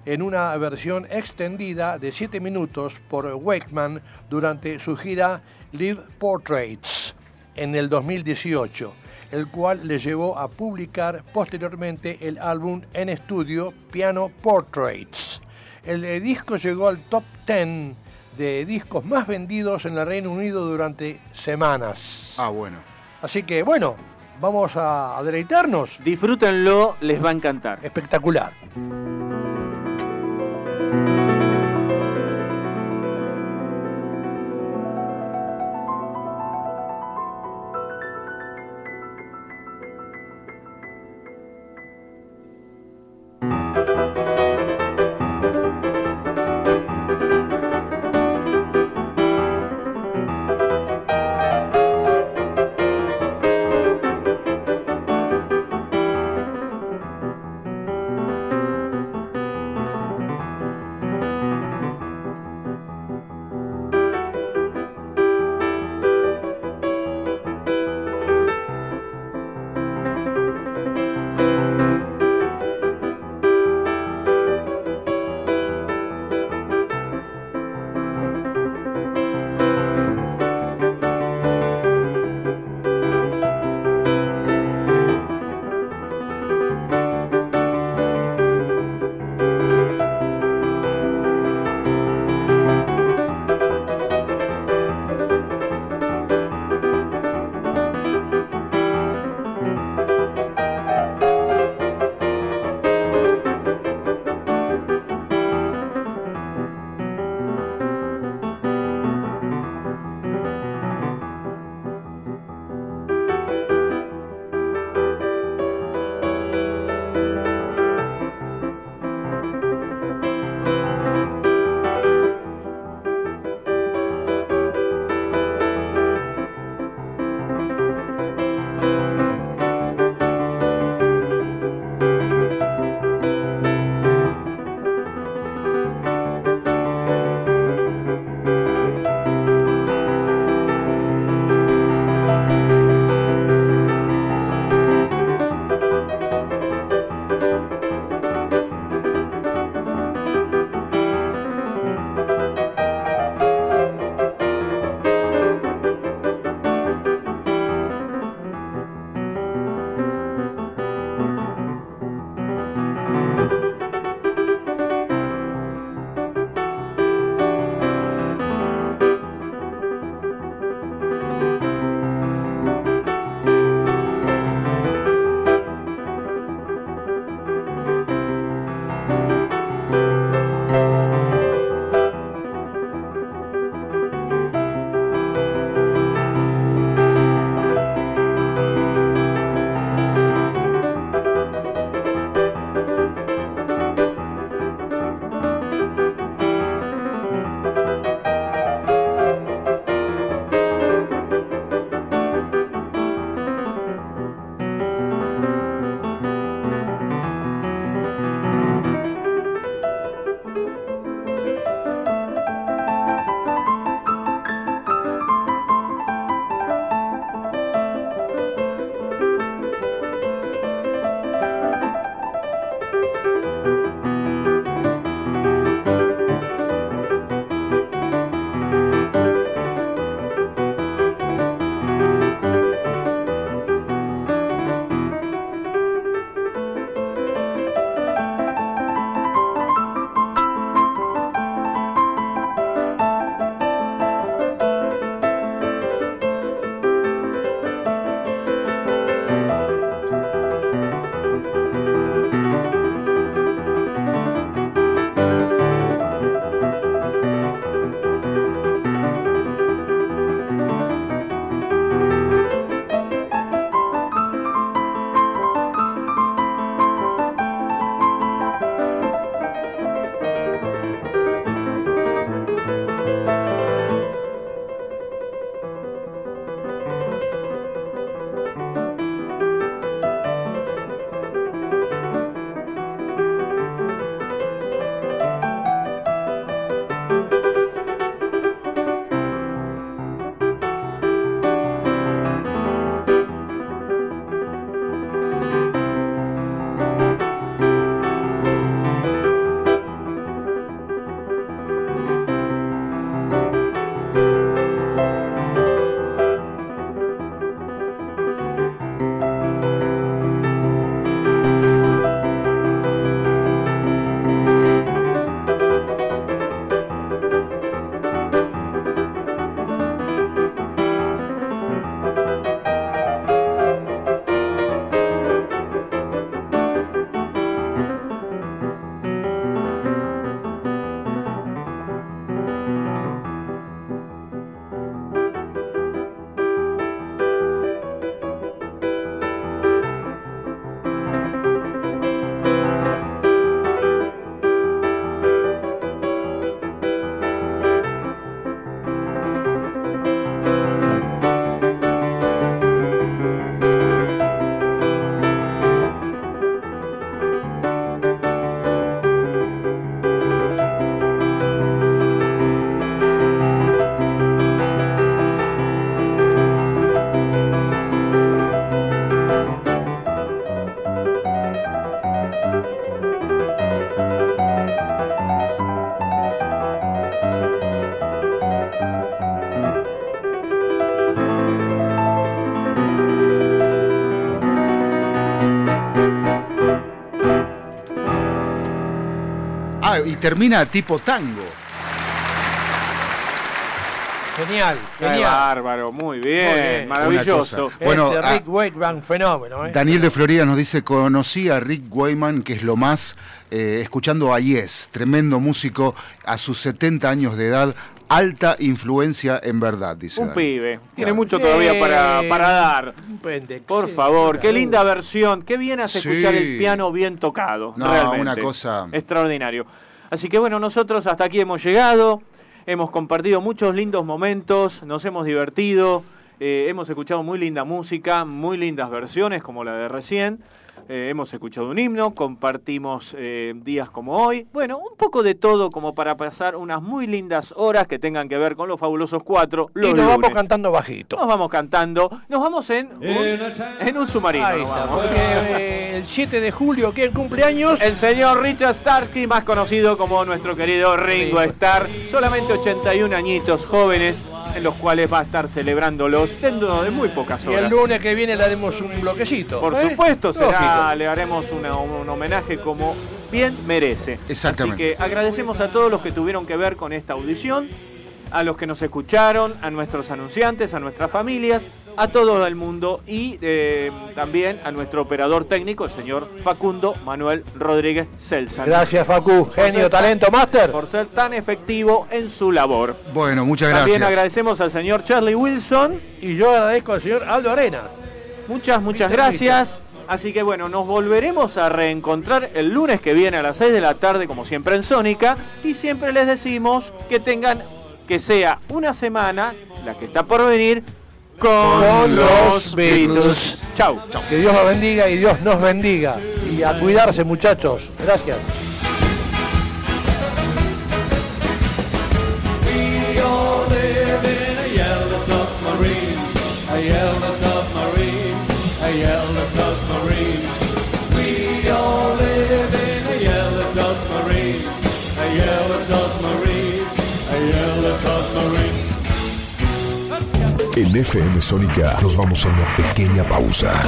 S5: en una versión extendida de 7 minutos por Wakeman durante su gira Live Portraits en el 2018, el cual le llevó a publicar posteriormente el álbum en estudio Piano Portraits. El eh, disco llegó al top 10 de discos más vendidos en el Reino Unido durante semanas.
S7: Ah, bueno.
S5: Así que bueno, vamos a, a deleitarnos.
S6: Disfrútenlo, les va a encantar.
S5: Espectacular.
S7: Termina tipo tango.
S5: Genial,
S6: Qué
S5: genial.
S6: bárbaro, muy bien,
S5: Muy bien.
S6: maravilloso.
S7: Bueno,
S5: este
S7: ah,
S5: Rick Wakeman, fenómeno. ¿eh?
S7: Daniel de Florida nos dice, conocí a Rick Wayman, que es lo más, eh, escuchando a Yes, tremendo músico a sus 70 años de edad, alta influencia en verdad, dice.
S6: Un pibe. Tiene
S7: Claro.
S6: mucho todavía para, para dar.
S5: Un pendejo.
S6: Por favor, qué linda versión. Qué bien hace
S7: Sí.
S6: escuchar el piano bien tocado.
S7: No,
S6: realmente.
S7: una cosa-
S6: Extraordinario. Así que bueno, nosotros hasta aquí hemos llegado. Hemos compartido muchos lindos momentos. Nos hemos divertido. eh, hemos escuchado muy linda música, muy lindas versiones como la de recién. Eh, hemos escuchado un himno, compartimos eh, días como hoy. Bueno, un poco de todo como para pasar unas muy lindas horas que tengan que ver con los fabulosos cuatro. Los
S5: y nos vamos cantando bajito.
S6: Nos vamos cantando. Nos vamos en un, en un submarino.
S5: Ahí está,
S6: vamos.
S5: porque eh, el 7 de julio, ¿quién cumpleaños?
S6: El señor Richard Starkey, más conocido como nuestro querido Ringo Starr. Solamente 81 añitos jóvenes en los cuales va a estar celebrándolos dentro de muy pocas
S5: Y el
S6: horas.
S5: lunes que viene le haremos un bloquecito.
S6: Por
S5: ¿eh?
S6: supuesto, será, le haremos una- un homenaje como bien merece.
S7: Exactamente.
S6: Así que agradecemos a todos los que tuvieron que ver con esta audición, a los que nos escucharon, a nuestros anunciantes, a nuestras familias, a todo el mundo y eh, también a nuestro operador técnico, el señor Facundo Manuel Rodríguez Celsa.
S5: Gracias, Facu. Genio, talento, máster.
S6: Por ser tan efectivo en su labor.
S7: Bueno, muchas
S6: También
S7: gracias.
S6: agradecemos al señor Charlie Wilson.
S5: Y yo agradezco al señor Aldo Arena.
S6: Muchas, muchas gracias. Así que bueno, nos volveremos a reencontrar el lunes que viene a las 6 de la tarde, como siempre en Sónica. Y siempre les decimos que tengan, que sea una semana, la que está por venir, con, los. Beatles. Chau, chau.
S5: Que Dios los bendiga y Dios nos bendiga. Y a cuidarse, muchachos. Gracias.
S1: En FM Sónica nos vamos a una pequeña pausa.